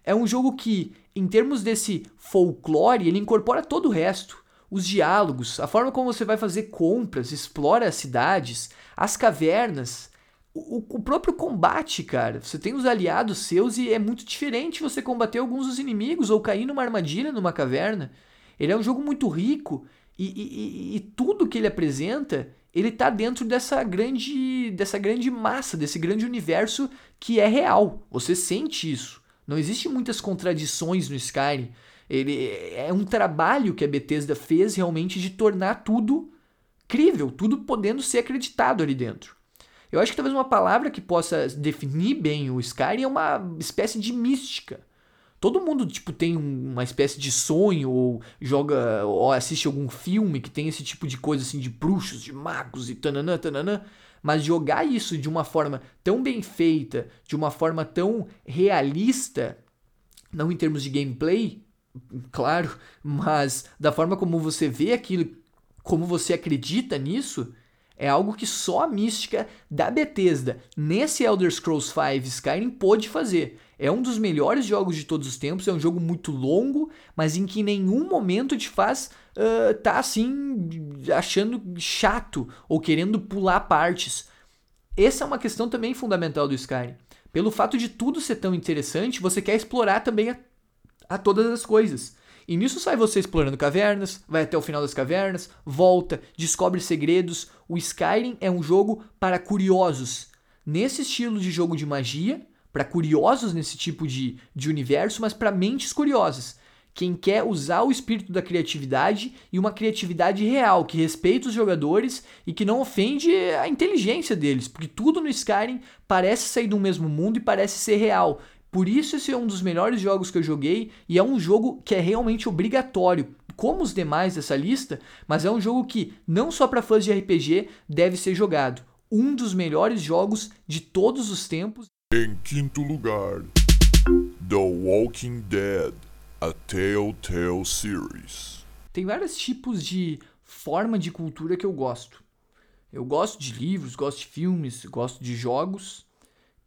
É um jogo que, em termos desse folclore, ele incorpora todo o resto. Os diálogos, a forma como você vai fazer compras, explora as cidades, as cavernas, o, o, próprio combate, cara. Você tem os aliados seus e é muito diferente você combater alguns dos inimigos ou cair numa armadilha numa caverna. Ele é um jogo muito rico e, e, e, tudo que ele apresenta ele está dentro dessa grande, dessa grande massa, desse grande universo que é real. Você sente isso. Não existe muitas contradições no Skyrim. Ele é um trabalho que a Bethesda fez realmente de tornar tudo crível, tudo podendo ser acreditado ali dentro. Eu acho que talvez uma palavra que possa definir bem o Skyrim é uma espécie de mística. Todo mundo, tipo, tem uma espécie de sonho, ou joga, ou assiste algum filme que tem esse tipo de coisa, assim, de bruxos, de magos e tananã, tananã. Mas jogar isso de uma forma tão bem feita, de uma forma tão realista, não em termos de gameplay, claro, mas da forma como você vê aquilo, como você acredita nisso, é algo que só a mística da Bethesda nesse Elder Scrolls V Skyrim pôde fazer. É um dos melhores jogos de todos os tempos, é um jogo muito longo, mas em que em nenhum momento te faz uh, tá assim achando chato ou querendo pular partes. Essa é uma questão também fundamental do Skyrim. Pelo fato de tudo ser tão interessante, você quer explorar também a, a todas as coisas. E nisso sai você explorando cavernas, vai até o final das cavernas, volta, descobre segredos. O Skyrim é um jogo para curiosos. Nesse estilo de jogo de magia, para curiosos nesse tipo de, de universo, mas para mentes curiosas. Quem quer usar o espírito da criatividade e uma criatividade real, que respeita os jogadores e que não ofende a inteligência deles, porque tudo no Skyrim parece sair do mesmo mundo e parece ser real. Por isso esse é um dos melhores jogos que eu joguei e é um jogo que é realmente obrigatório, como os demais dessa lista, mas é um jogo que não só para fãs de RPG deve ser jogado. Um dos melhores jogos de todos os tempos. Em quinto lugar, The Walking Dead, a Telltale Series. Tem vários tipos de forma de cultura que eu gosto. Eu gosto de livros, gosto de filmes, gosto de jogos.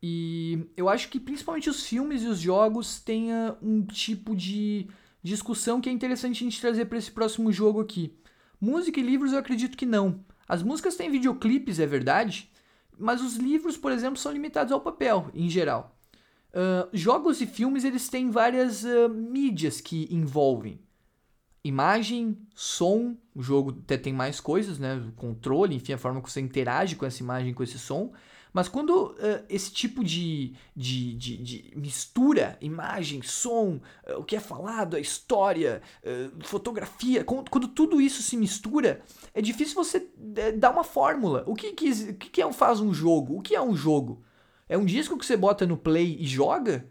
E eu acho que principalmente os filmes e os jogos têm um tipo de discussão que é interessante a gente trazer para esse próximo jogo aqui. Música e livros eu acredito que não. As músicas têm videoclipes, é verdade, mas os livros, por exemplo, são limitados ao papel, em geral. Uh, jogos e filmes eles têm várias uh, mídias que envolvem imagem, som, o jogo até tem mais coisas, né? Controle, enfim, a forma que você interage com essa imagem, com esse som. Mas quando uh, esse tipo de, de, de, de, mistura, imagem, som, uh, o que é falado, a história, uh, fotografia, quando, quando, tudo isso se mistura, é difícil você dar uma fórmula. O que, que, o que é, faz um jogo? O que é um jogo? É um disco que você bota no play e joga?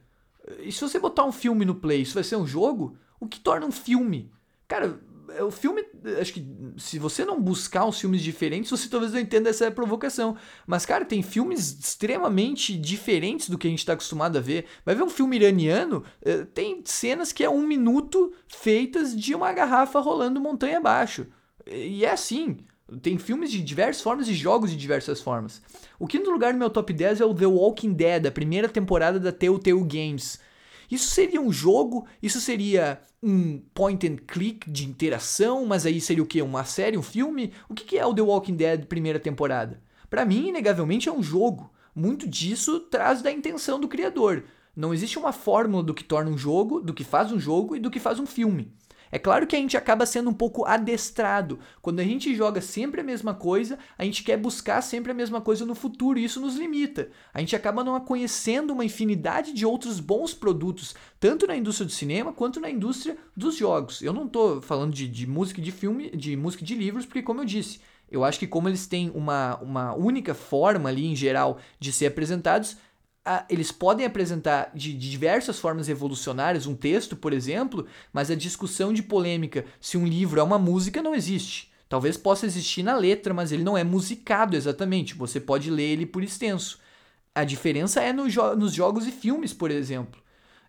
E se você botar um filme no play, isso vai ser um jogo? O que torna um filme? Cara, o filme, acho que se você não buscar os filmes diferentes, você talvez não entenda essa provocação. Mas, cara, tem filmes extremamente diferentes do que a gente está acostumado a ver. Vai ver um filme iraniano, é, tem cenas que é um minuto feitas de uma garrafa rolando montanha abaixo. E é assim. Tem filmes de diversas formas e jogos de diversas formas. O quinto lugar no meu top 10 é o The Walking Dead, a primeira temporada da Telltale Games. Isso seria um jogo? Isso seria um point and click de interação? Mas aí seria o que? Uma série, um filme? O que é o The Walking Dead primeira temporada? Para mim, inegavelmente, é um jogo. Muito disso traz da intenção do criador. Não existe uma fórmula do que torna um jogo, do que faz um jogo e do que faz um filme. É claro que a gente acaba sendo um pouco adestrado. Quando a gente joga sempre a mesma coisa, a gente quer buscar sempre a mesma coisa no futuro e isso nos limita. A gente acaba não conhecendo uma infinidade de outros bons produtos, tanto na indústria do cinema quanto na indústria dos jogos. Eu não estou falando de, de música de filme, de música de livros, porque como eu disse, eu acho que como eles têm uma, uma única forma ali em geral de ser apresentados, a, eles podem apresentar de, de, diversas formas revolucionárias um texto, por exemplo, mas a discussão de polêmica se um livro é uma música não existe. Talvez possa existir na letra, mas ele não é musicado exatamente. Você pode ler ele por extenso. A diferença é no jo nos jogos e filmes, por exemplo.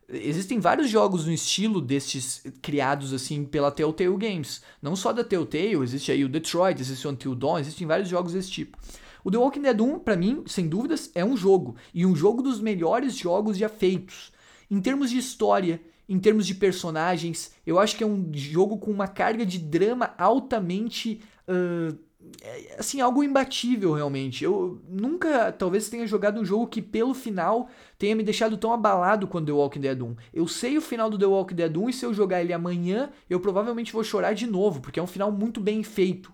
Existem vários jogos no estilo destes criados assim pela Telltale Games. Não só da Telltale, existe aí o Detroit, existe o Until Dawn, existem vários jogos desse tipo. O The Walking Dead 1, para mim, sem dúvidas, é um jogo. E um jogo dos melhores jogos já feitos. Em termos de história, em termos de personagens, eu acho que é um jogo com uma carga de drama altamente. Uh, assim, algo imbatível realmente. Eu nunca, talvez, tenha jogado um jogo que pelo final tenha me deixado tão abalado quanto The Walking Dead 1. Eu sei o final do The Walking Dead 1 e se eu jogar ele amanhã, eu provavelmente vou chorar de novo, porque é um final muito bem feito.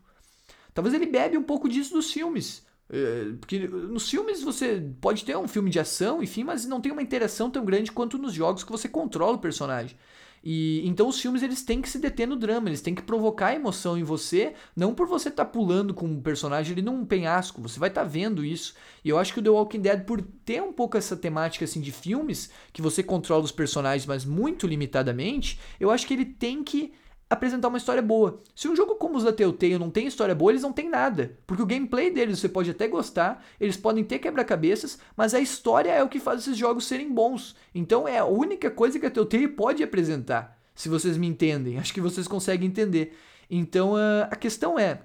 Talvez ele bebe um pouco disso dos filmes. É, porque nos filmes você pode ter um filme de ação, enfim, mas não tem uma interação tão grande quanto nos jogos que você controla o personagem. E então os filmes eles têm que se deter no drama, eles têm que provocar emoção em você, não por você estar tá pulando com um personagem ali num penhasco, você vai estar tá vendo isso. E eu acho que o The Walking Dead por ter um pouco essa temática assim de filmes que você controla os personagens, mas muito limitadamente, eu acho que ele tem que apresentar uma história boa. Se um jogo como os da Telltale não tem história boa, eles não tem nada. Porque o gameplay deles você pode até gostar, eles podem ter quebra-cabeças, mas a história é o que faz esses jogos serem bons. Então é a única coisa que a Telltale pode apresentar. Se vocês me entendem, acho que vocês conseguem entender. Então a questão é: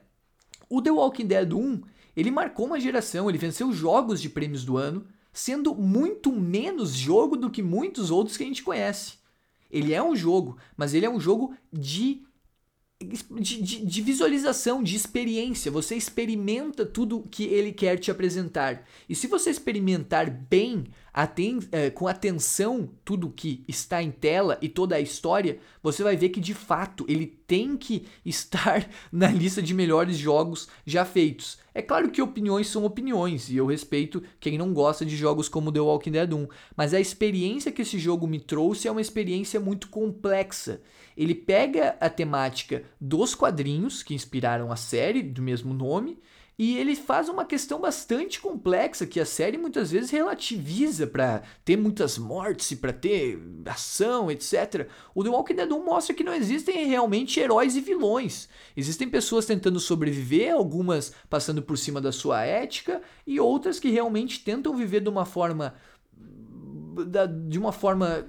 o The Walking Dead 1 ele marcou uma geração, ele venceu jogos de prêmios do ano, sendo muito menos jogo do que muitos outros que a gente conhece. Ele é um jogo, mas ele é um jogo de de, de, de, visualização, de experiência. Você experimenta tudo que ele quer te apresentar. E se você experimentar bem, aten é, com atenção, tudo que está em tela e toda a história, você vai ver que de fato ele tem que estar na lista de melhores jogos já feitos. É claro que opiniões são opiniões e eu respeito quem não gosta de jogos como The Walking Dead 1, mas a experiência que esse jogo me trouxe é uma experiência muito complexa ele pega a temática dos quadrinhos que inspiraram a série do mesmo nome e ele faz uma questão bastante complexa que a série muitas vezes relativiza para ter muitas mortes e para ter ação, etc. O The Walking Dead 1 mostra que não existem realmente heróis e vilões. Existem pessoas tentando sobreviver, algumas passando por cima da sua ética e outras que realmente tentam viver de uma forma de uma forma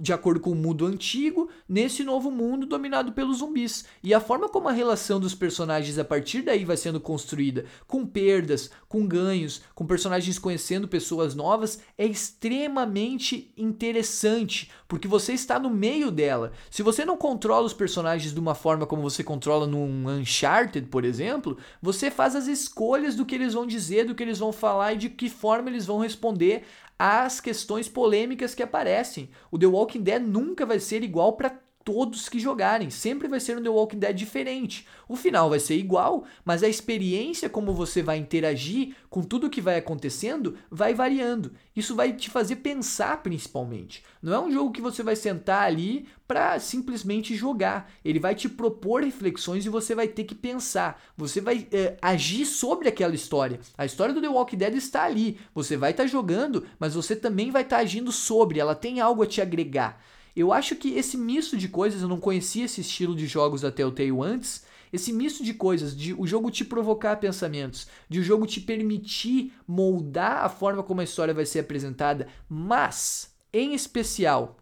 de acordo com o mundo antigo, nesse novo mundo dominado pelos zumbis. E a forma como a relação dos personagens a partir daí vai sendo construída, com perdas, com ganhos, com personagens conhecendo pessoas novas, é extremamente interessante, porque você está no meio dela. Se você não controla os personagens de uma forma como você controla num Uncharted, por exemplo, você faz as escolhas do que eles vão dizer, do que eles vão falar e de que forma eles vão responder às questões polêmicas que aparecem. O The Walking Dead nunca vai ser igual para todos que jogarem. Sempre vai ser um The Walking Dead diferente. O final vai ser igual, mas a experiência como você vai interagir com tudo que vai acontecendo vai variando. Isso vai te fazer pensar principalmente. Não é um jogo que você vai sentar ali para simplesmente jogar. Ele vai te propor reflexões e você vai ter que pensar. Você vai é, agir sobre aquela história. A história do The Walking Dead está ali. Você vai estar tá jogando, mas você também vai estar tá agindo sobre. Ela tem algo a te agregar. Eu acho que esse misto de coisas, eu não conhecia esse estilo de jogos da Telltale antes, esse misto de coisas, de o jogo te provocar pensamentos, de o jogo te permitir moldar a forma como a história vai ser apresentada, mas, em especial,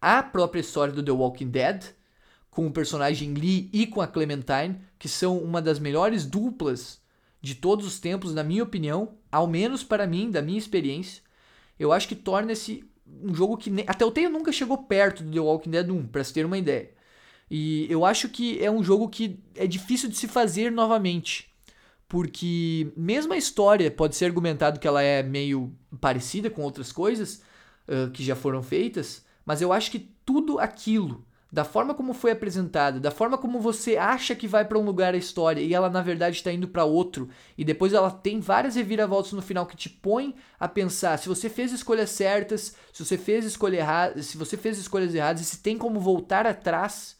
a própria história do The Walking Dead, com o personagem Lee e com a Clementine, que são uma das melhores duplas de todos os tempos, na minha opinião, ao menos para mim, da minha experiência, eu acho que torna esse um jogo que. Até o Telltale nunca chegou perto do The Walking Dead 1, pra se ter uma ideia. E eu acho que é um jogo que é difícil de se fazer novamente. Porque mesmo a história pode ser argumentado que ela é meio parecida com outras coisas uh, que já foram feitas, mas eu acho que tudo aquilo da forma como foi apresentada, da forma como você acha que vai para um lugar a história e ela na verdade está indo para outro, e depois ela tem várias reviravoltas no final que te põe a pensar se você fez escolhas certas, se você fez escolha errada, se você fez escolhas erradas e se tem como voltar atrás.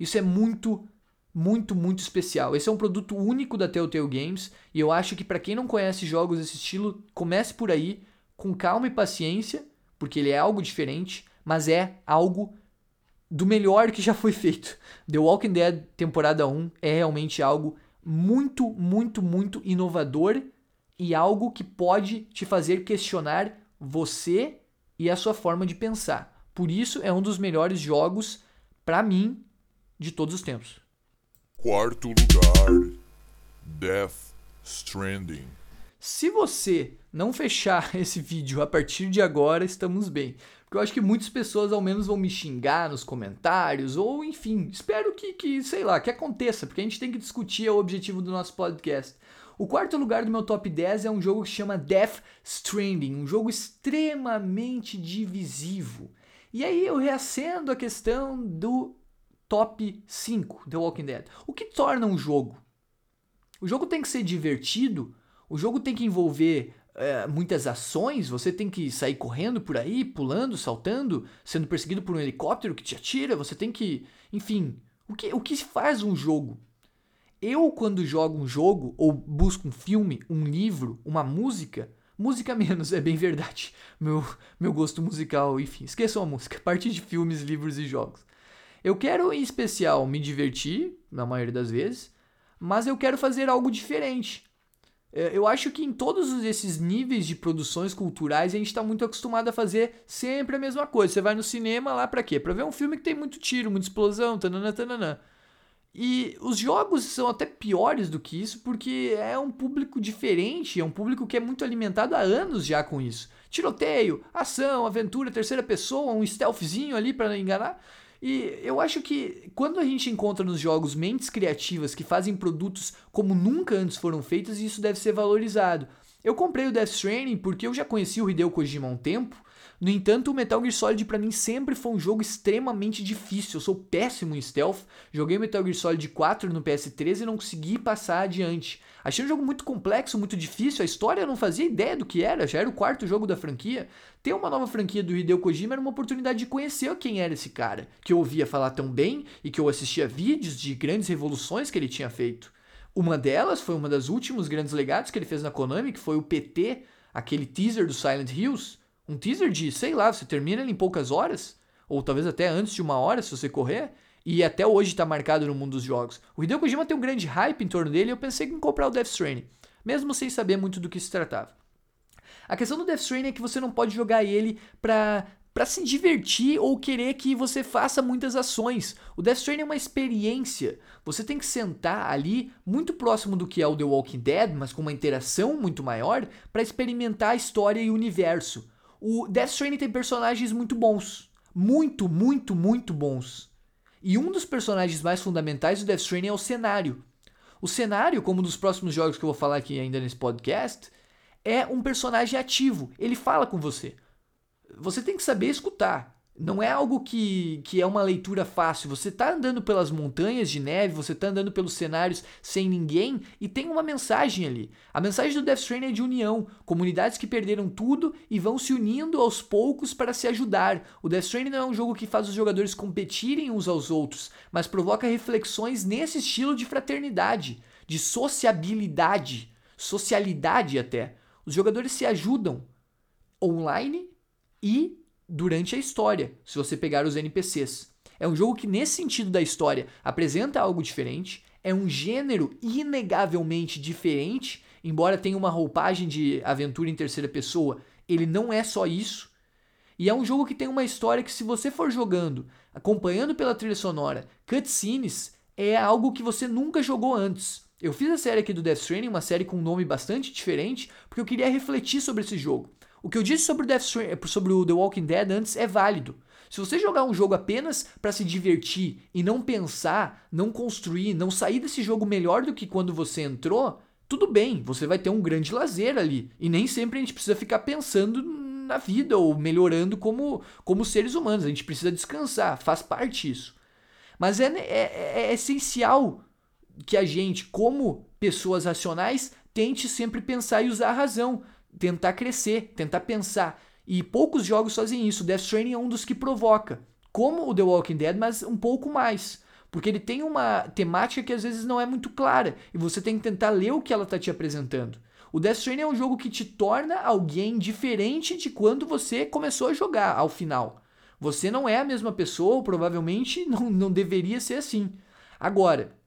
Isso é muito muito, muito especial. Esse é um produto único da Telltale Games e eu acho que para quem não conhece jogos desse estilo, comece por aí com calma e paciência, porque ele é algo diferente, mas é algo do melhor que já foi feito. The Walking Dead temporada 1 é realmente algo muito, muito, muito inovador e algo que pode te fazer questionar você e a sua forma de pensar. Por isso é um dos melhores jogos para mim de todos os tempos. Quarto lugar, Death Stranding. Se você não fechar esse vídeo a partir de agora, estamos bem. Porque eu acho que muitas pessoas ao menos vão me xingar nos comentários, ou enfim, espero que, que, sei lá, que aconteça, porque a gente tem que discutir é o objetivo do nosso podcast. O quarto lugar do meu top 10 é um jogo que chama Death Stranding, um jogo extremamente divisivo. E aí eu reacendo a questão do top 5 The Walking Dead. O que torna um jogo? O jogo tem que ser divertido, o jogo tem que envolver é, muitas ações, você tem que sair correndo por aí, pulando, saltando, sendo perseguido por um helicóptero que te atira, você tem que. Enfim, o que, o que faz um jogo? Eu, quando jogo um jogo, ou busco um filme, um livro, uma música, música menos, é bem verdade. Meu, meu gosto musical, enfim, esqueçam a música, parte de filmes, livros e jogos. Eu quero, em especial, me divertir, na maioria das vezes, mas eu quero fazer algo diferente. É, eu acho que em todos esses níveis de produções culturais a gente está muito acostumado a fazer sempre a mesma coisa. Você vai no cinema lá para quê? Para ver um filme que tem muito tiro, muita explosão, tanana, tanana. E os jogos são até piores do que isso porque é um público diferente, é um público que é muito alimentado há anos já com isso. Tiroteio, ação, aventura, terceira pessoa, um stealthzinho ali para enganar. E eu acho que quando a gente encontra nos jogos mentes criativas que fazem produtos como nunca antes foram feitos, isso deve ser valorizado. Eu comprei o Death Stranding porque eu já conheci o Hideo Kojima há um tempo. No entanto, o Metal Gear Solid para mim sempre foi um jogo extremamente difícil. Eu sou péssimo em stealth. Joguei Metal Gear Solid 4 no PS3 e não consegui passar adiante. Achei um jogo muito complexo, muito difícil. A história eu não fazia ideia do que era, já era o quarto jogo da franquia. Ter uma nova franquia do Hideo Kojima era uma oportunidade de conhecer quem era esse cara, que eu ouvia falar tão bem e que eu assistia vídeos de grandes revoluções que ele tinha feito. Uma delas foi uma das últimos grandes legados que ele fez na Konami, que foi o PT, aquele teaser do Silent Hills. Um teaser de, sei lá, você termina ele em poucas horas, ou talvez até antes de uma hora se você correr e até hoje está marcado no mundo dos jogos. O Hideo Kojima tem um grande hype em torno dele e eu pensei em comprar o Death Stranding, mesmo sem saber muito do que se tratava. A questão do Death Stranding é que você não pode jogar ele pra para se divertir ou querer que você faça muitas ações. O Death Stranding é uma experiência. Você tem que sentar ali, muito próximo do que é o The Walking Dead, mas com uma interação muito maior, para experimentar a história e o universo. O Death Stranding tem personagens muito bons. Muito, muito, muito bons. E um dos personagens mais fundamentais do Death Stranding é o cenário. O cenário, como dos próximos jogos que eu vou falar aqui ainda nesse podcast, é um personagem ativo. Ele fala com você. Você tem que saber escutar. Não é algo que, que é uma leitura fácil. Você está andando pelas montanhas de neve, você está andando pelos cenários sem ninguém e tem uma mensagem ali. A mensagem do Death Stranding é de união. Comunidades que perderam tudo e vão se unindo aos poucos para se ajudar. O Death Stranding não é um jogo que faz os jogadores competirem uns aos outros, mas provoca reflexões nesse estilo de fraternidade, de sociabilidade, socialidade até. Os jogadores se ajudam online e durante a história, se você pegar os NPCs. É um jogo que, nesse sentido da história, apresenta algo diferente, é um gênero inegavelmente diferente, embora tenha uma roupagem de aventura em terceira pessoa, ele não é só isso. E é um jogo que tem uma história que, se você for jogando, acompanhando pela trilha sonora, cutscenes, é algo que você nunca jogou antes. Eu fiz a série aqui do Death Stranding, uma série com um nome bastante diferente, porque eu queria refletir sobre esse jogo. O que eu disse sobre o, Death eh, sobre o The Walking Dead antes é válido. Se você jogar um jogo apenas para se divertir e não pensar, não construir, não sair desse jogo melhor do que quando você entrou, tudo bem, você vai ter um grande lazer ali. E nem sempre a gente precisa ficar pensando na vida ou melhorando como, como seres humanos. A gente precisa descansar, faz parte isso. Mas é, é, é essencial que a gente, como pessoas racionais, tente sempre pensar e usar a razão tentar crescer, tentar pensar. E poucos jogos fazem isso. Death Stranding é um dos que provoca. Como o The Walking Dead, mas um pouco mais. Porque ele tem uma temática que às vezes não é muito clara. E você tem que tentar ler o que ela está te apresentando. O Death Stranding é um jogo que te torna alguém diferente de quando você começou a jogar ao final. Você não é a mesma pessoa, provavelmente não, não deveria ser assim. Agora,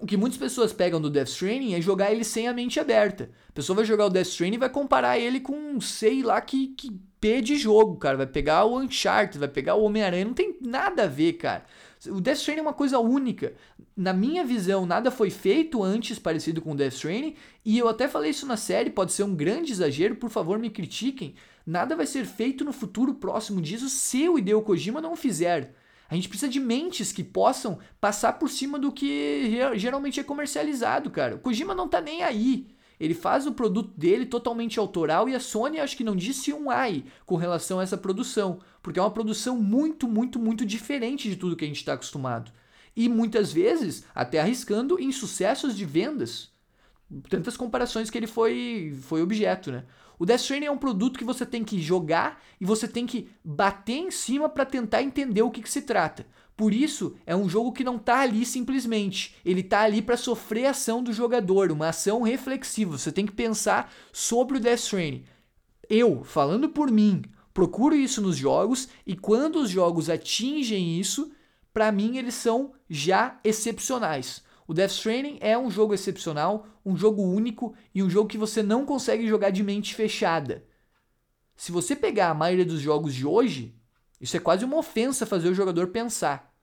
o que muitas pessoas pegam do Death Stranding é jogar ele sem a mente aberta. A pessoa vai jogar o Death Stranding e vai comparar ele com sei lá que, que P de jogo, cara. Vai pegar o Uncharted, vai pegar o Homem-Aranha. Não tem nada a ver, cara. O Death Stranding é uma coisa única. Na minha visão, nada foi feito antes parecido com o Death Stranding. E eu até falei isso na série, pode ser um grande exagero, por favor me critiquem. Nada vai ser feito no futuro próximo disso se o Hideo Kojima não fizer. A gente precisa de mentes que possam passar por cima do que geralmente é comercializado, cara. O Kojima não tá nem aí. Ele faz o produto dele totalmente autoral e a Sony acho que não disse um ai com relação a essa produção, porque é uma produção muito, muito, muito diferente de tudo que a gente está acostumado. E muitas vezes até arriscando em sucessos de vendas. Tantas comparações que ele foi, foi objeto, né? O Death Stranding é um produto que você tem que jogar e você tem que bater em cima para tentar entender o que, que, se trata. Por isso, é um jogo que não está ali simplesmente. Ele está ali para sofrer a ação do jogador, uma ação reflexiva. Você tem que pensar sobre o Death Stranding. Eu, falando por mim, procuro isso nos jogos e quando os jogos atingem isso, para mim eles são já excepcionais. O Death Stranding é um jogo excepcional, um jogo único e um jogo que você não consegue jogar de mente fechada. Se você pegar a maioria dos jogos de hoje, isso é quase uma ofensa fazer o jogador pensar.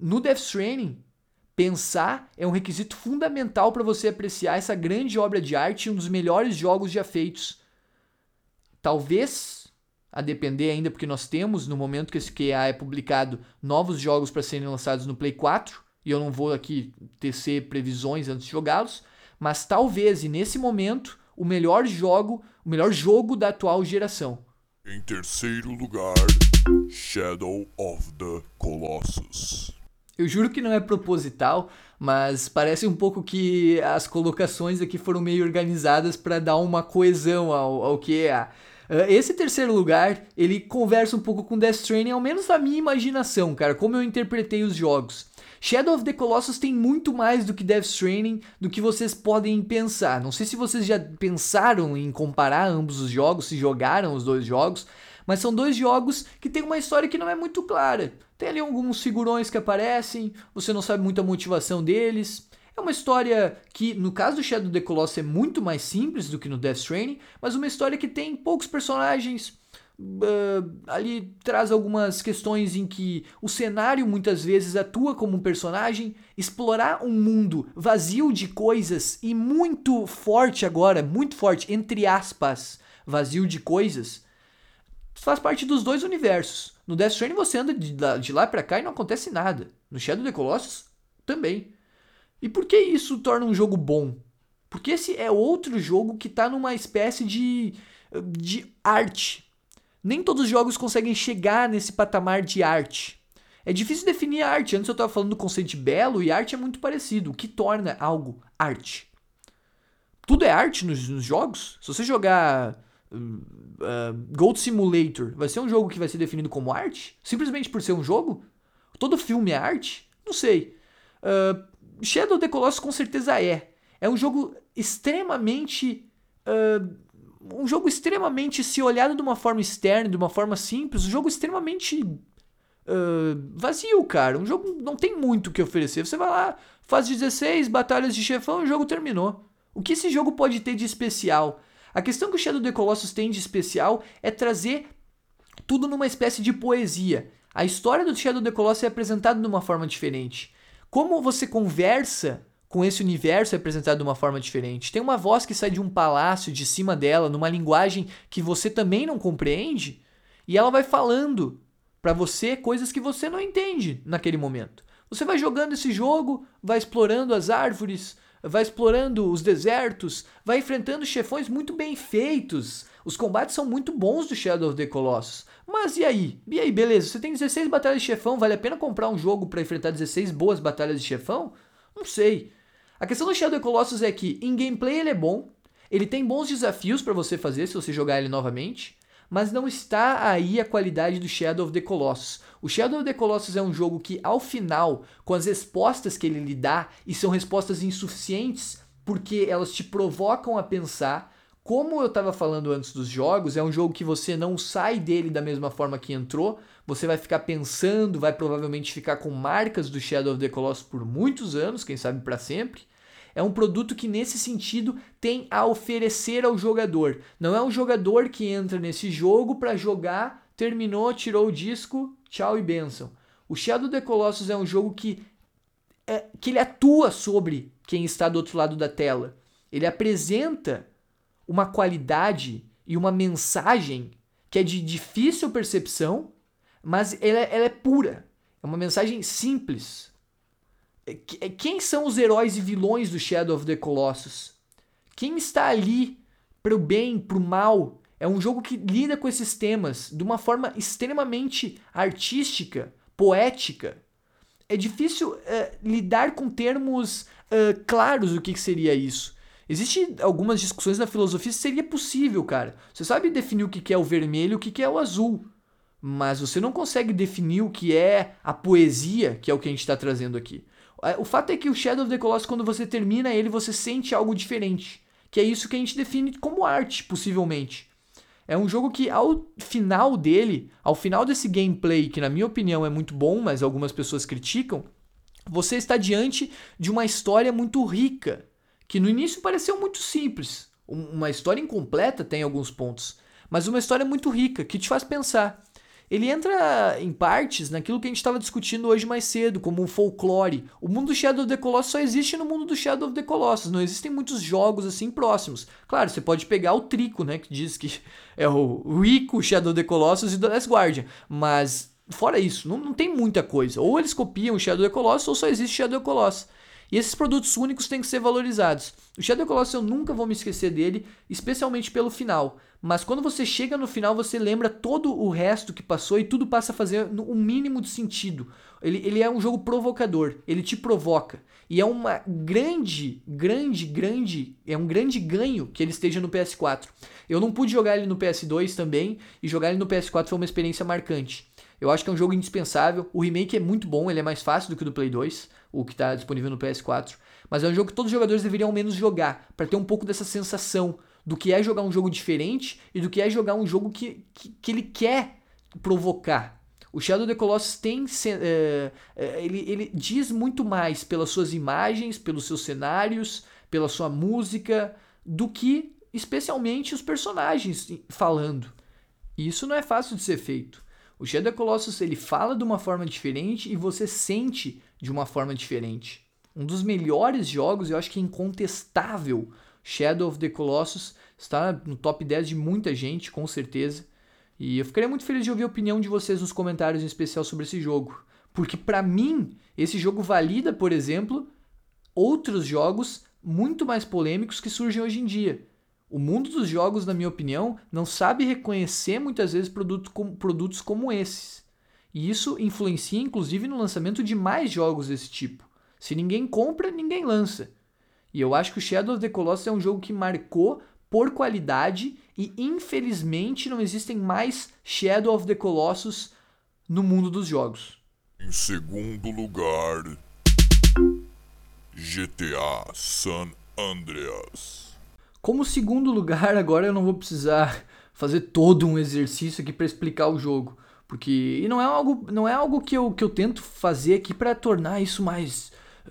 No Death Stranding, pensar é um requisito fundamental para você apreciar essa grande obra de arte e um dos melhores jogos já feitos. Talvez, a depender ainda porque nós temos, no momento que esse QA é publicado, novos jogos para serem lançados no Play 4, e eu não vou aqui tecer previsões antes de jogá-los, mas talvez, e nesse momento, o melhor jogo, o melhor jogo da atual geração. Em terceiro lugar, Shadow of the Colossus. Eu juro que não é proposital, mas parece um pouco que as colocações aqui foram meio organizadas para dar uma coesão ao, ao que é. Esse terceiro lugar, ele conversa um pouco com Death Stranding, ao menos na minha imaginação, cara, como eu interpretei os jogos. Shadow of the Colossus tem muito mais do que Death Stranding do que vocês podem pensar. Não sei se vocês já pensaram em comparar ambos os jogos, se jogaram os dois jogos, mas são dois jogos que têm uma história que não é muito clara. Tem ali alguns figurões que aparecem, você não sabe muito a motivação deles. É uma história que, no caso do Shadow of the Colossus, é muito mais simples do que no Death Stranding, mas uma história que tem poucos personagens, Uh, ali traz algumas questões em que o cenário muitas vezes atua como um personagem, explorar um mundo vazio de coisas e muito forte agora, muito forte, entre aspas, vazio de coisas, faz parte dos dois universos. No Death Stranding você anda de lá, para cá e não acontece nada. No Shadow of the Colossus também. E por que isso torna um jogo bom? Porque esse é outro jogo que está numa espécie de, de arte. Nem todos os jogos conseguem chegar nesse patamar de arte. É difícil definir arte. Antes eu estava falando do conceito de belo e arte é muito parecido. O que torna algo arte? Tudo é arte nos, nos jogos? Se você jogar uh, Gold Simulator, vai ser um jogo que vai ser definido como arte? Simplesmente por ser um jogo? Todo filme é arte? Não sei. Uh, Shadow of the Colossus com certeza é. É um jogo extremamente. Uh, um jogo extremamente, se olhado de uma forma externa, de uma forma simples, um jogo extremamente uh, vazio, cara. Um jogo não tem muito o que oferecer. Você vai lá, faz 16 batalhas de chefão e o jogo terminou. O que esse jogo pode ter de especial? A questão que o Shadow of the Colossus tem de especial é trazer tudo numa espécie de poesia. A história do Shadow of the Colossus é apresentada de uma forma diferente. Como você conversa com esse universo apresentado de uma forma diferente. Tem uma voz que sai de um palácio de cima dela, numa linguagem que você também não compreende, e ela vai falando para você coisas que você não entende naquele momento. Você vai jogando esse jogo, vai explorando as árvores, vai explorando os desertos, vai enfrentando chefões muito bem feitos. Os combates são muito bons do Shadow of the Colossus. Mas e aí? E aí, beleza? Você tem 16 batalhas de chefão, vale a pena comprar um jogo para enfrentar 16 boas batalhas de chefão? Não sei. A questão do Shadow Colossus é que em gameplay ele é bom, ele tem bons desafios para você fazer se você jogar ele novamente, mas não está aí a qualidade do Shadow of the Colossus. O Shadow of the Colossus é um jogo que, ao final, com as respostas que ele lhe dá, e são respostas insuficientes porque elas te provocam a pensar, como eu estava falando antes dos jogos, é um jogo que você não sai dele da mesma forma que entrou, você vai ficar pensando, vai provavelmente ficar com marcas do Shadow of the Colossus por muitos anos, quem sabe para sempre. É um produto que, nesse sentido, tem a oferecer ao jogador. Não é um jogador que entra nesse jogo para jogar, terminou, tirou o disco, tchau e benção. O Shadow of the Colossus é um jogo que, é, que ele atua sobre quem está do outro lado da tela. Ele apresenta uma qualidade e uma mensagem que é de difícil percepção, mas ela, ela é pura. É uma mensagem simples, é, é, quem são os heróis e vilões do Shadow of the Colossus? Quem está ali para o bem, para o mal? É um jogo que lida com esses temas de uma forma extremamente artística, poética. É difícil uh, lidar com termos uh, claros do que, que seria isso. Existem algumas discussões na filosofia se seria possível, cara. Você sabe definir o que é o vermelho e o que é o azul. Mas você não consegue definir o que é a poesia, que é o que a gente está trazendo aqui. É, o fato é que o Shadow of the Colossus, quando você termina ele, você sente algo diferente. Que é isso que a gente define como arte, possivelmente. É um jogo que, ao final dele, ao final desse gameplay, que na minha opinião é muito bom, mas algumas pessoas criticam, você está diante de uma história muito rica, que no início pareceu muito simples. Uma história incompleta tem alguns pontos, mas uma história muito rica, que te faz pensar ele entra em partes naquilo que a gente estava discutindo hoje mais cedo, como um folclore. O mundo do Shadow of the Colossus só existe no mundo do Shadow of the Colossus, não existem muitos jogos assim próximos. Claro, você pode pegar o Trico, né, que diz que é o Rico, Shadow of the Colossus e The Last Guardian, mas fora isso, não, não tem muita coisa. Ou eles copiam o Shadow of the Colossus ou só existe Shadow of the Colossus. E esses produtos únicos têm que ser valorizados. O Shadow Colossus eu nunca vou me esquecer dele, especialmente pelo final. Mas quando você chega no final, você lembra todo o resto que passou e tudo passa a fazer um mínimo de sentido. Ele, ele é um jogo provocador, ele te provoca. E é uma grande, grande, grande, é um grande ganho que ele esteja no PS4. Eu não pude jogar ele no PS2 também, e jogar ele no PS4 foi uma experiência marcante. Eu acho que é um jogo indispensável. O remake é muito bom, ele é mais fácil do que o do Play 2, o que está disponível no PS4. Mas é um jogo que todos os jogadores deveriam ao menos jogar, para ter um pouco dessa sensação do que é jogar um jogo diferente e do que é jogar um jogo que, que, que ele quer provocar. O Shadow of the Colossus tem, é, ele, ele diz muito mais pelas suas imagens, pelos seus cenários, pela sua música, do que especialmente os personagens falando. E isso não é fácil de ser feito. O Shadow of the Colossus ele fala de uma forma diferente e você sente de uma forma diferente. Um dos melhores jogos, eu acho que é incontestável, Shadow of the Colossus está no top 10 de muita gente, com certeza. E eu ficaria muito feliz de ouvir a opinião de vocês nos comentários em especial sobre esse jogo. Porque para mim, esse jogo valida, por exemplo, outros jogos muito mais polêmicos que surgem hoje em dia. O mundo dos jogos, na minha opinião, não sabe reconhecer muitas vezes produto com, produtos como esses. E isso influencia inclusive no lançamento de mais jogos desse tipo. Se ninguém compra, ninguém lança. E eu acho que o Shadow of the Colossus é um jogo que marcou por qualidade e infelizmente não existem mais Shadow of the Colossus no mundo dos jogos. Em segundo lugar, GTA San Andreas. Como segundo lugar, agora eu não vou precisar fazer todo um exercício aqui para explicar o jogo, porque e não é algo, não é algo que eu, que eu tento fazer aqui para tornar isso mais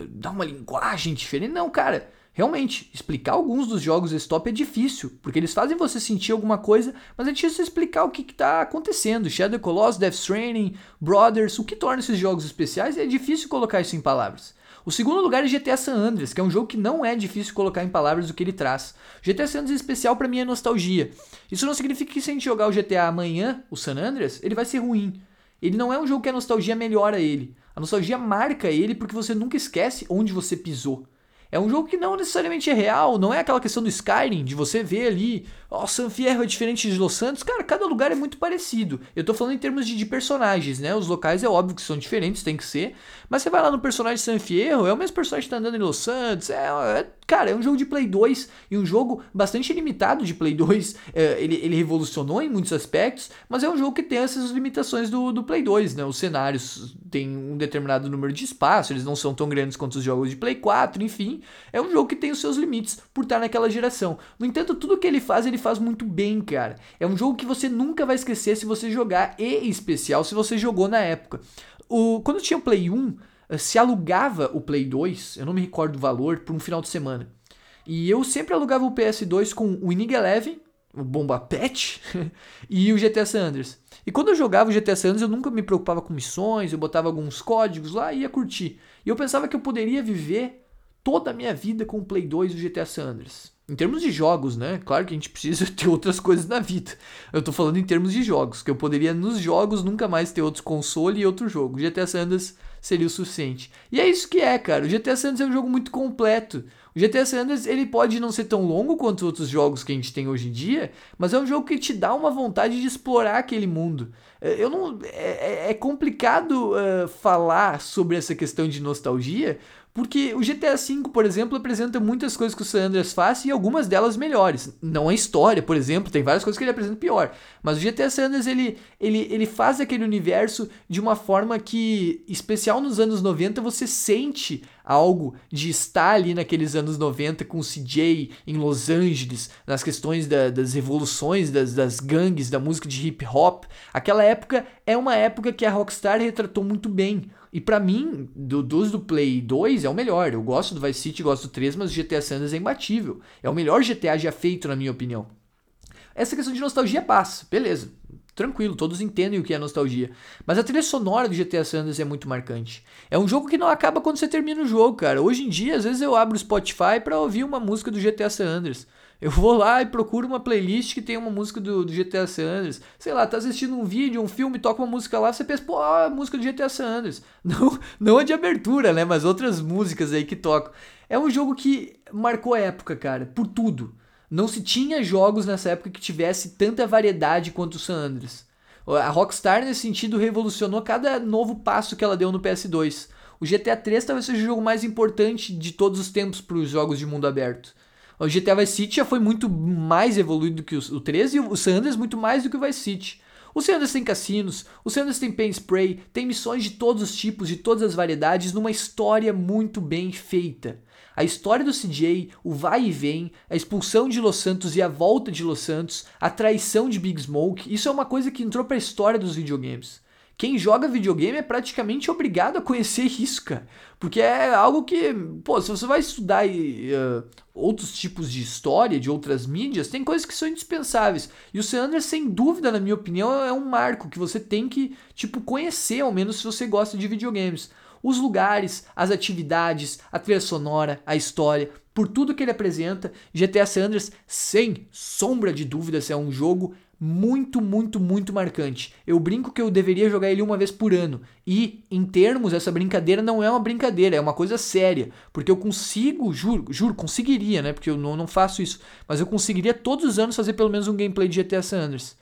dar uma linguagem diferente. Não, cara, realmente, explicar alguns dos jogos desse top é difícil, porque eles fazem você sentir alguma coisa, mas é difícil explicar o que está acontecendo. Shadow Colossus, Death Stranding, Brothers, o que torna esses jogos especiais, é difícil colocar isso em palavras. O segundo lugar é GTA San Andreas, que é um jogo que não é difícil colocar em palavras o que ele traz. GTA San Andreas especial para mim é nostalgia. Isso não significa que se a gente jogar o GTA amanhã, o San Andreas, ele vai ser ruim. Ele não é um jogo que a nostalgia melhora ele. A nostalgia marca ele porque você nunca esquece onde você pisou. É um jogo que não necessariamente é real, não é aquela questão do Skyrim, de você ver ali, ó, oh, San Fierro é diferente de Los Santos. Cara, cada lugar é muito parecido. Eu tô falando em termos de, de, personagens, né? Os locais é óbvio que são diferentes, tem que ser. Mas você vai lá no personagem San Fierro, é o mesmo personagem que tá andando em Los Santos. É, é cara, é um jogo de Play 2 e um jogo bastante limitado de Play 2. É, ele, ele revolucionou em muitos aspectos, mas é um jogo que tem essas limitações do, do Play 2, né? Os cenários têm um determinado número de espaço, eles não são tão grandes quanto os jogos de Play 4, enfim. É um jogo que tem os seus limites por estar naquela geração. No entanto, tudo que ele faz, ele faz muito bem, cara. É um jogo que você nunca vai esquecer se você jogar, e em especial se você jogou na época. O, quando tinha o Play 1, eh, se alugava o Play 2, eu não me recordo o valor, por um final de semana. E eu sempre alugava o PS2 com o Winning Eleven, o Bomba Pet e o GTA San Andreas. E quando eu jogava o GTA San Andreas, eu nunca me preocupava com missões, eu botava alguns códigos lá e ia curtir. E eu pensava que eu poderia viver toda a minha vida com o Play 2 e o GTA San Andreas. Em termos de jogos, né? Claro que a gente precisa ter outras coisas na vida. Eu tô falando em termos de jogos, que eu poderia nos jogos nunca mais ter outro console e outro jogo. O GTA San seria o suficiente. E é isso que é, cara. O GTA San Andreas é um jogo muito completo. O GTA San Andreas, ele pode não ser tão longo quanto outros jogos que a gente tem hoje em dia, mas é um jogo que te dá uma vontade de explorar aquele mundo. É, eu não, é, é, é complicado uh, falar sobre essa questão de nostalgia, porque o GTA V, por exemplo, apresenta muitas coisas que o San Andreas faz e algumas delas melhores. Não a história, por exemplo, tem várias coisas que ele apresenta pior. Mas o GTA San Andreas, ele, ele, ele faz aquele universo de uma forma que, especial nos anos 90, você sente algo de estar ali naqueles anos 90 com o CJ em Los Angeles, nas questões da, das revoluções, das, das gangues, da música de hip hop. Aquela época é uma época que a Rockstar retratou muito bem. E para mim, do, dos do Play 2 é o melhor. Eu gosto do Vice City, gosto do 3, mas o GTA San Andreas é imbatível. É o melhor GTA já feito, na minha opinião. Essa questão de nostalgia passa, beleza. Tranquilo, todos entendem o que é nostalgia. Mas a trilha sonora do GTA San Andreas é muito marcante. É um jogo que não acaba quando você termina o jogo, cara. Hoje em dia, às vezes eu abro o Spotify para ouvir uma música do GTA San Andreas. Eu vou lá e procuro uma playlist que tem uma música do, do GTA San Andreas. Sei lá, tá assistindo um vídeo, um filme, toca uma música lá, você pensa, pô, a música do GTA San Andreas. Não, não a de abertura, né? Mas outras músicas aí que tocam. É um jogo que marcou a época, cara, por tudo. Não se tinha jogos nessa época que tivesse tanta variedade quanto o San Andreas. A Rockstar, nesse sentido, revolucionou cada novo passo que ela deu no PS2. O GTA 3 talvez seja o jogo mais importante de todos os tempos para os jogos de mundo aberto. O GTA Vice City já foi muito mais evoluído do que o 13 e o San Andreas muito mais do que o Vice City. O San Andreas tem cassinos, o San Andreas tem pen spray, tem missões de todos os tipos, de todas as variedades, numa história muito bem feita. A história do CJ, o vai e vem, a expulsão de Los Santos e a volta de Los Santos, a traição de Big Smoke, isso é uma coisa que entrou para a história dos videogames. Quem joga videogame é praticamente obrigado a conhecer isso, cara. Porque é algo que, pô, se você vai estudar uh, outros tipos de história, de outras mídias, tem coisas que são indispensáveis. E o San Andreas, sem dúvida, na minha opinião, é um marco que você tem que, tipo, conhecer, ao menos se você gosta de videogames. Os lugares, as atividades, a trilha sonora, a história, por tudo que ele apresenta, GTA San Andreas, sem sombra de dúvidas, é um jogo muito, muito, muito marcante. Eu brinco que eu deveria jogar ele uma vez por ano. E, em termos, essa brincadeira não é uma brincadeira, é uma coisa séria. Porque eu consigo, juro, juro, conseguiria, né? Porque eu não, não faço isso. Mas eu conseguiria todos os anos fazer pelo menos um gameplay de GTA San Andreas.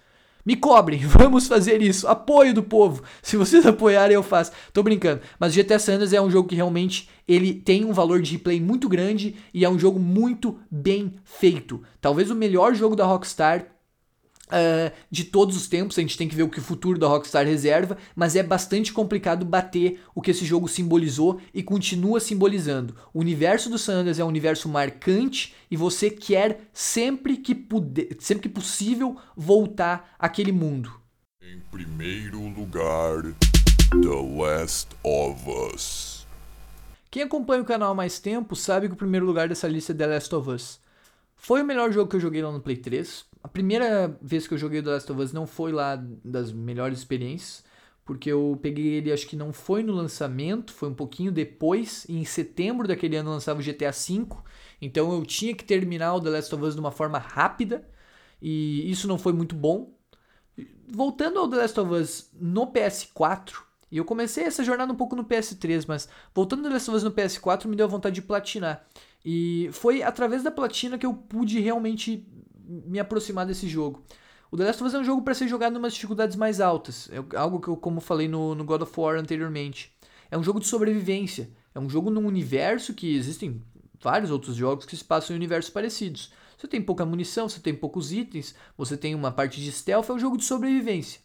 Me cobrem, vamos fazer isso. Apoio do povo. Se vocês apoiarem, eu faço. Tô brincando. Mas GTA San Andreas é um jogo que realmente ele tem um valor de replay muito grande e é um jogo muito bem feito. Talvez o melhor jogo da Rockstar Uh, de todos os tempos, a gente tem que ver o que o futuro da Rockstar reserva, mas é bastante complicado bater o que esse jogo simbolizou e continua simbolizando. O universo do San Andreas é um universo marcante e você quer sempre que, puder, sempre que possível voltar àquele mundo. Em primeiro lugar, The Last of Us. Quem acompanha o canal há mais tempo sabe que o primeiro lugar dessa lista é The Last of Us. Foi o melhor jogo que eu joguei lá no Play 3, a primeira vez que eu joguei The Last of Us não foi lá das melhores experiências, porque eu peguei ele, acho que não foi no lançamento, foi um pouquinho depois, em setembro daquele ano lançava o GTA V, então eu tinha que terminar o The Last of Us de uma forma rápida, e isso não foi muito bom. Voltando ao The Last of Us no PS4, e eu comecei essa jornada um pouco no PS3, mas voltando ao The Last of Us no PS4 me deu vontade de platinar. E foi através da platina que eu pude realmente me aproximar desse jogo. O The Last of Us é um jogo para ser jogado em umas dificuldades mais altas. É algo que eu, como falei no, no God of War anteriormente. É um jogo de sobrevivência. É um jogo num universo que existem vários outros jogos que se passam em universos parecidos. Você tem pouca munição, você tem poucos itens, você tem uma parte de stealth, é um jogo de sobrevivência.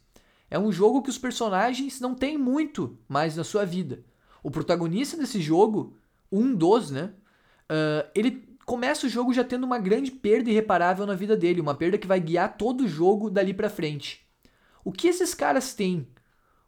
É um jogo que os personagens não têm muito mais na sua vida. O protagonista desse jogo, um dos, né? Uh, ele começa o jogo já tendo uma grande perda irreparável na vida dele, uma perda que vai guiar todo o jogo dali para frente. O que esses caras têm?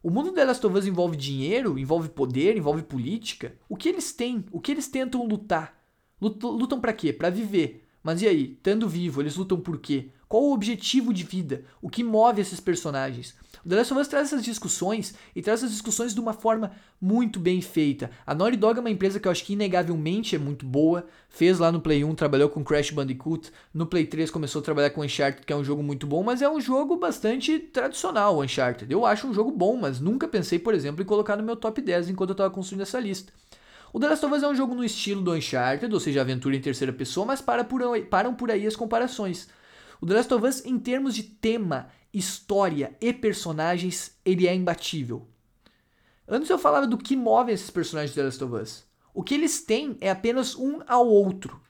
O mundo The Last of Us envolve dinheiro, envolve poder, envolve política. O que eles têm? O que eles tentam lutar? Lutam, para quê? Para viver. Mas e aí, estando vivo, eles lutam por quê? Qual o objetivo de vida? O que move esses personagens? The Last of Us traz essas discussões e traz essas discussões de uma forma muito bem feita. A Naughty Dog é uma empresa que eu acho que inegavelmente é muito boa. Fez lá no Play 1, trabalhou com Crash Bandicoot. No Play 3 começou a trabalhar com Uncharted, que é um jogo muito bom, mas é um jogo bastante tradicional, Uncharted. Eu acho um jogo bom, mas nunca pensei, por exemplo, em colocar no meu top 10 enquanto eu estava construindo essa lista. O The Last of Us é um jogo no estilo do Uncharted, ou seja, aventura em terceira pessoa, mas para por aí, param por aí as comparações. O The Last of Us, em termos de tema, história e personagens, ele é imbatível. Antes eu falava do que move esses personagens de The Last of Us. O que eles têm é apenas um ao outro.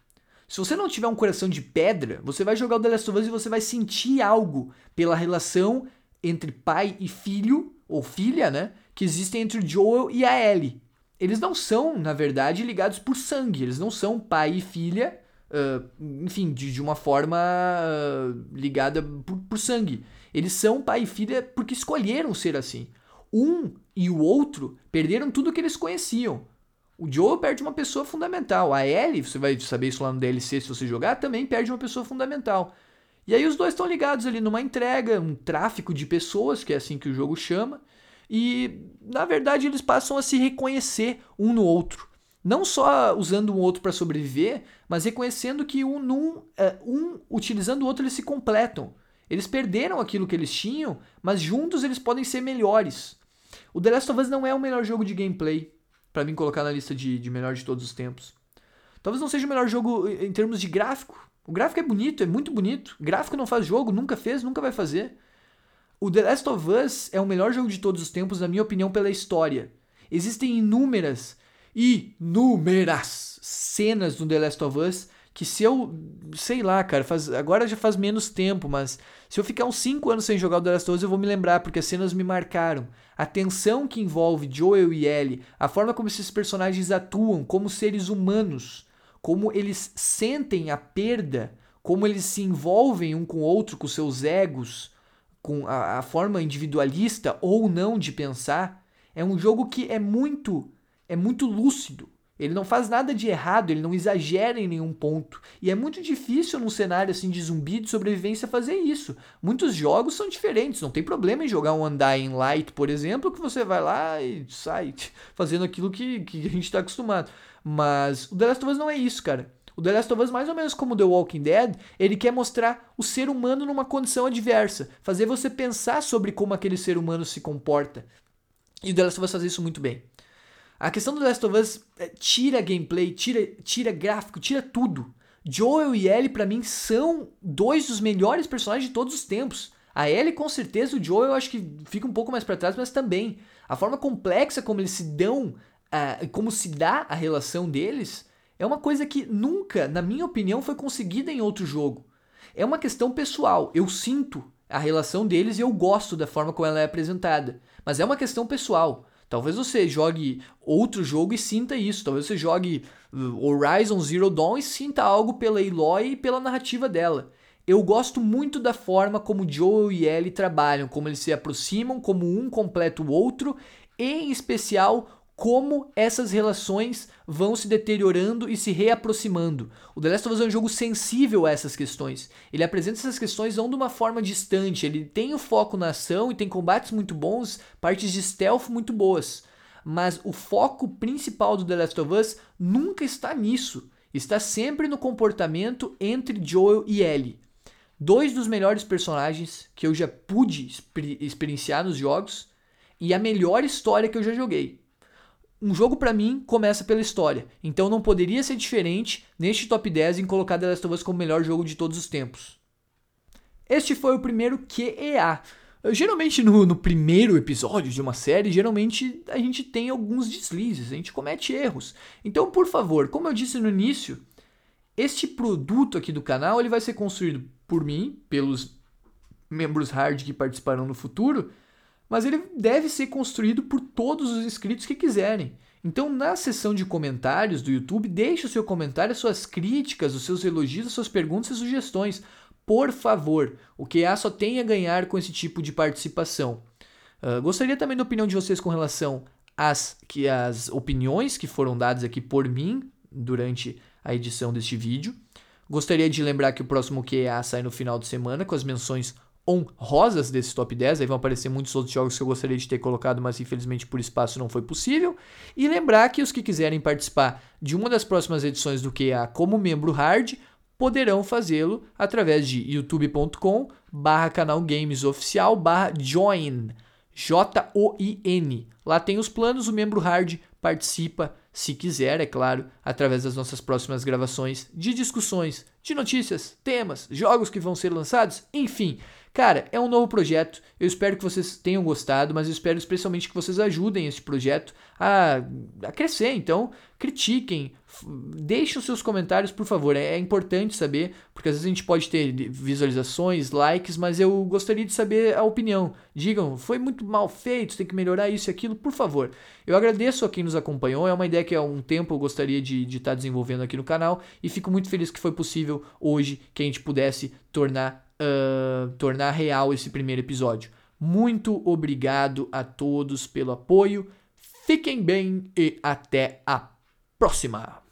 Se você não tiver um coração de pedra, você vai jogar o The Last of Us e você vai sentir algo pela relação entre pai e filho, ou filha, né? Que existe entre o Joel e a Ellie. Eles não são, na verdade, ligados por sangue. Eles não são pai e filha, uh, enfim, de, de, uma forma uh, ligada por, por sangue. Eles são pai e filha porque escolheram ser assim. Um e o outro perderam tudo que eles conheciam. O Joe perde uma pessoa fundamental. A Ellie, você vai saber isso lá no DLC se você jogar, também perde uma pessoa fundamental. E aí os dois estão ligados ali numa entrega, um tráfico de pessoas, que é assim que o jogo chama. E na verdade eles passam a se reconhecer um no outro. Não só usando um outro para sobreviver, mas reconhecendo que um, num, é, um utilizando o outro eles se completam. Eles perderam aquilo que eles tinham, mas juntos eles podem ser melhores. O The Last of Us não é o melhor jogo de gameplay para mim colocar na lista de, de melhor de todos os tempos. Talvez não seja o melhor jogo em termos de gráfico. O gráfico é bonito, é muito bonito. Gráfico não faz jogo, nunca fez, nunca vai fazer. O The Last of Us é o melhor jogo de todos os tempos, na minha opinião, pela história. Existem inúmeras, inúmeras cenas no The Last of Us que se eu, sei lá, cara, faz, agora já faz menos tempo, mas se eu ficar uns 5 anos sem jogar o The Last of Us, eu vou me lembrar, porque as cenas me marcaram. A tensão que envolve Joel e Ellie, a forma como esses personagens atuam como seres humanos, como eles sentem a perda, como eles se envolvem um com o outro, com seus egos, com a, a forma individualista ou não de pensar, é um jogo que é muito é muito lúcido. Ele não faz nada de errado, ele não exagera em nenhum ponto. E é muito difícil num cenário assim de zumbi de sobrevivência fazer isso. Muitos jogos são diferentes, não tem problema em jogar um Undying Light, por exemplo, que você vai lá e sai fazendo aquilo que, que a gente está acostumado. Mas o The Last of Us não é isso, cara. O The Last of Us, mais ou menos como The Walking Dead, ele quer mostrar o ser humano numa condição adversa, fazer você pensar sobre como aquele ser humano se comporta. E o The Last of Us faz isso muito bem. A questão do Last of Us é, tira gameplay, tira, tira gráfico, tira tudo. Joel e Ellie, para mim, são dois dos melhores personagens de todos os tempos. A Ellie, com certeza, o Joel eu acho que fica um pouco mais para trás, mas também. A forma complexa como eles se dão, uh, como se dá a relação deles, é uma coisa que nunca, na minha opinião, foi conseguida em outro jogo. É uma questão pessoal. Eu sinto a relação deles e eu gosto da forma como ela é apresentada. Mas é uma questão pessoal. Talvez você jogue outro jogo e sinta isso. Talvez você jogue uh, Horizon Zero Dawn e sinta algo pela Eloy e pela narrativa dela. Eu gosto muito da forma como Joel e Ellie trabalham, como eles se aproximam, como um completa o outro, e em especial como essas relações vão se deteriorando e se reaproximando. O The Last of Us é um jogo sensível a essas questões. Ele apresenta essas questões não de uma forma distante, ele tem o foco na ação e tem combates muito bons, partes de stealth muito boas. Mas o foco principal do The Last of Us nunca está nisso. Está sempre no comportamento entre Joel e Ellie. Dois dos melhores personagens que eu já pude exper experienciar nos jogos e a melhor história que eu já joguei um jogo para mim começa pela história. Então não poderia ser diferente neste top 10 em colocar The Last of Us como o melhor jogo de todos os tempos. Este foi o primeiro QEA. Geralmente no, no, primeiro episódio de uma série, geralmente a gente tem alguns deslizes, a gente comete erros. Então, por favor, como eu disse no início, este produto aqui do canal ele vai ser construído por mim, pelos membros hard que participarão no futuro, mas ele deve ser construído por todos os inscritos que quiserem. Então, na seção de comentários do YouTube, deixe o seu comentário, as suas críticas, os seus elogios, as suas perguntas e sugestões. Por favor, o QA só tem a ganhar com esse tipo de participação. Uh, gostaria também da opinião de vocês com relação às, que, às opiniões que foram dadas aqui por mim durante a edição deste vídeo. Gostaria de lembrar que o próximo QA sai no final de semana com as menções honrosas desse top 10. Aí vão aparecer muitos outros jogos que eu gostaria de ter colocado, mas infelizmente por espaço não foi possível. E lembrar que os que quiserem participar de uma das próximas edições do QA como membro hard poderão fazê-lo através de youtube.com barra canal games oficial barra join J-O-I-N. Lá tem os planos, o membro hard participa, se quiser, é claro, através das nossas próximas gravações de discussões, de notícias, temas, jogos que vão ser lançados, enfim. Cara, é um novo projeto. Eu espero que vocês tenham gostado, mas eu espero especialmente que vocês ajudem esse projeto a, a crescer. Então, critiquem, deixem os seus comentários, por favor. É, é, importante saber, porque às vezes a gente pode ter visualizações, likes, mas eu gostaria de saber a opinião. Digam, foi muito mal feito, tem que melhorar isso e aquilo, por favor. Eu agradeço a quem nos acompanhou. É uma ideia que há um tempo eu gostaria de estar de tá desenvolvendo aqui no canal e fico muito feliz que foi possível hoje que a gente pudesse tornar uh, tornar real esse primeiro episódio. Muito obrigado a todos pelo apoio. Fiquem bem e até a próxima!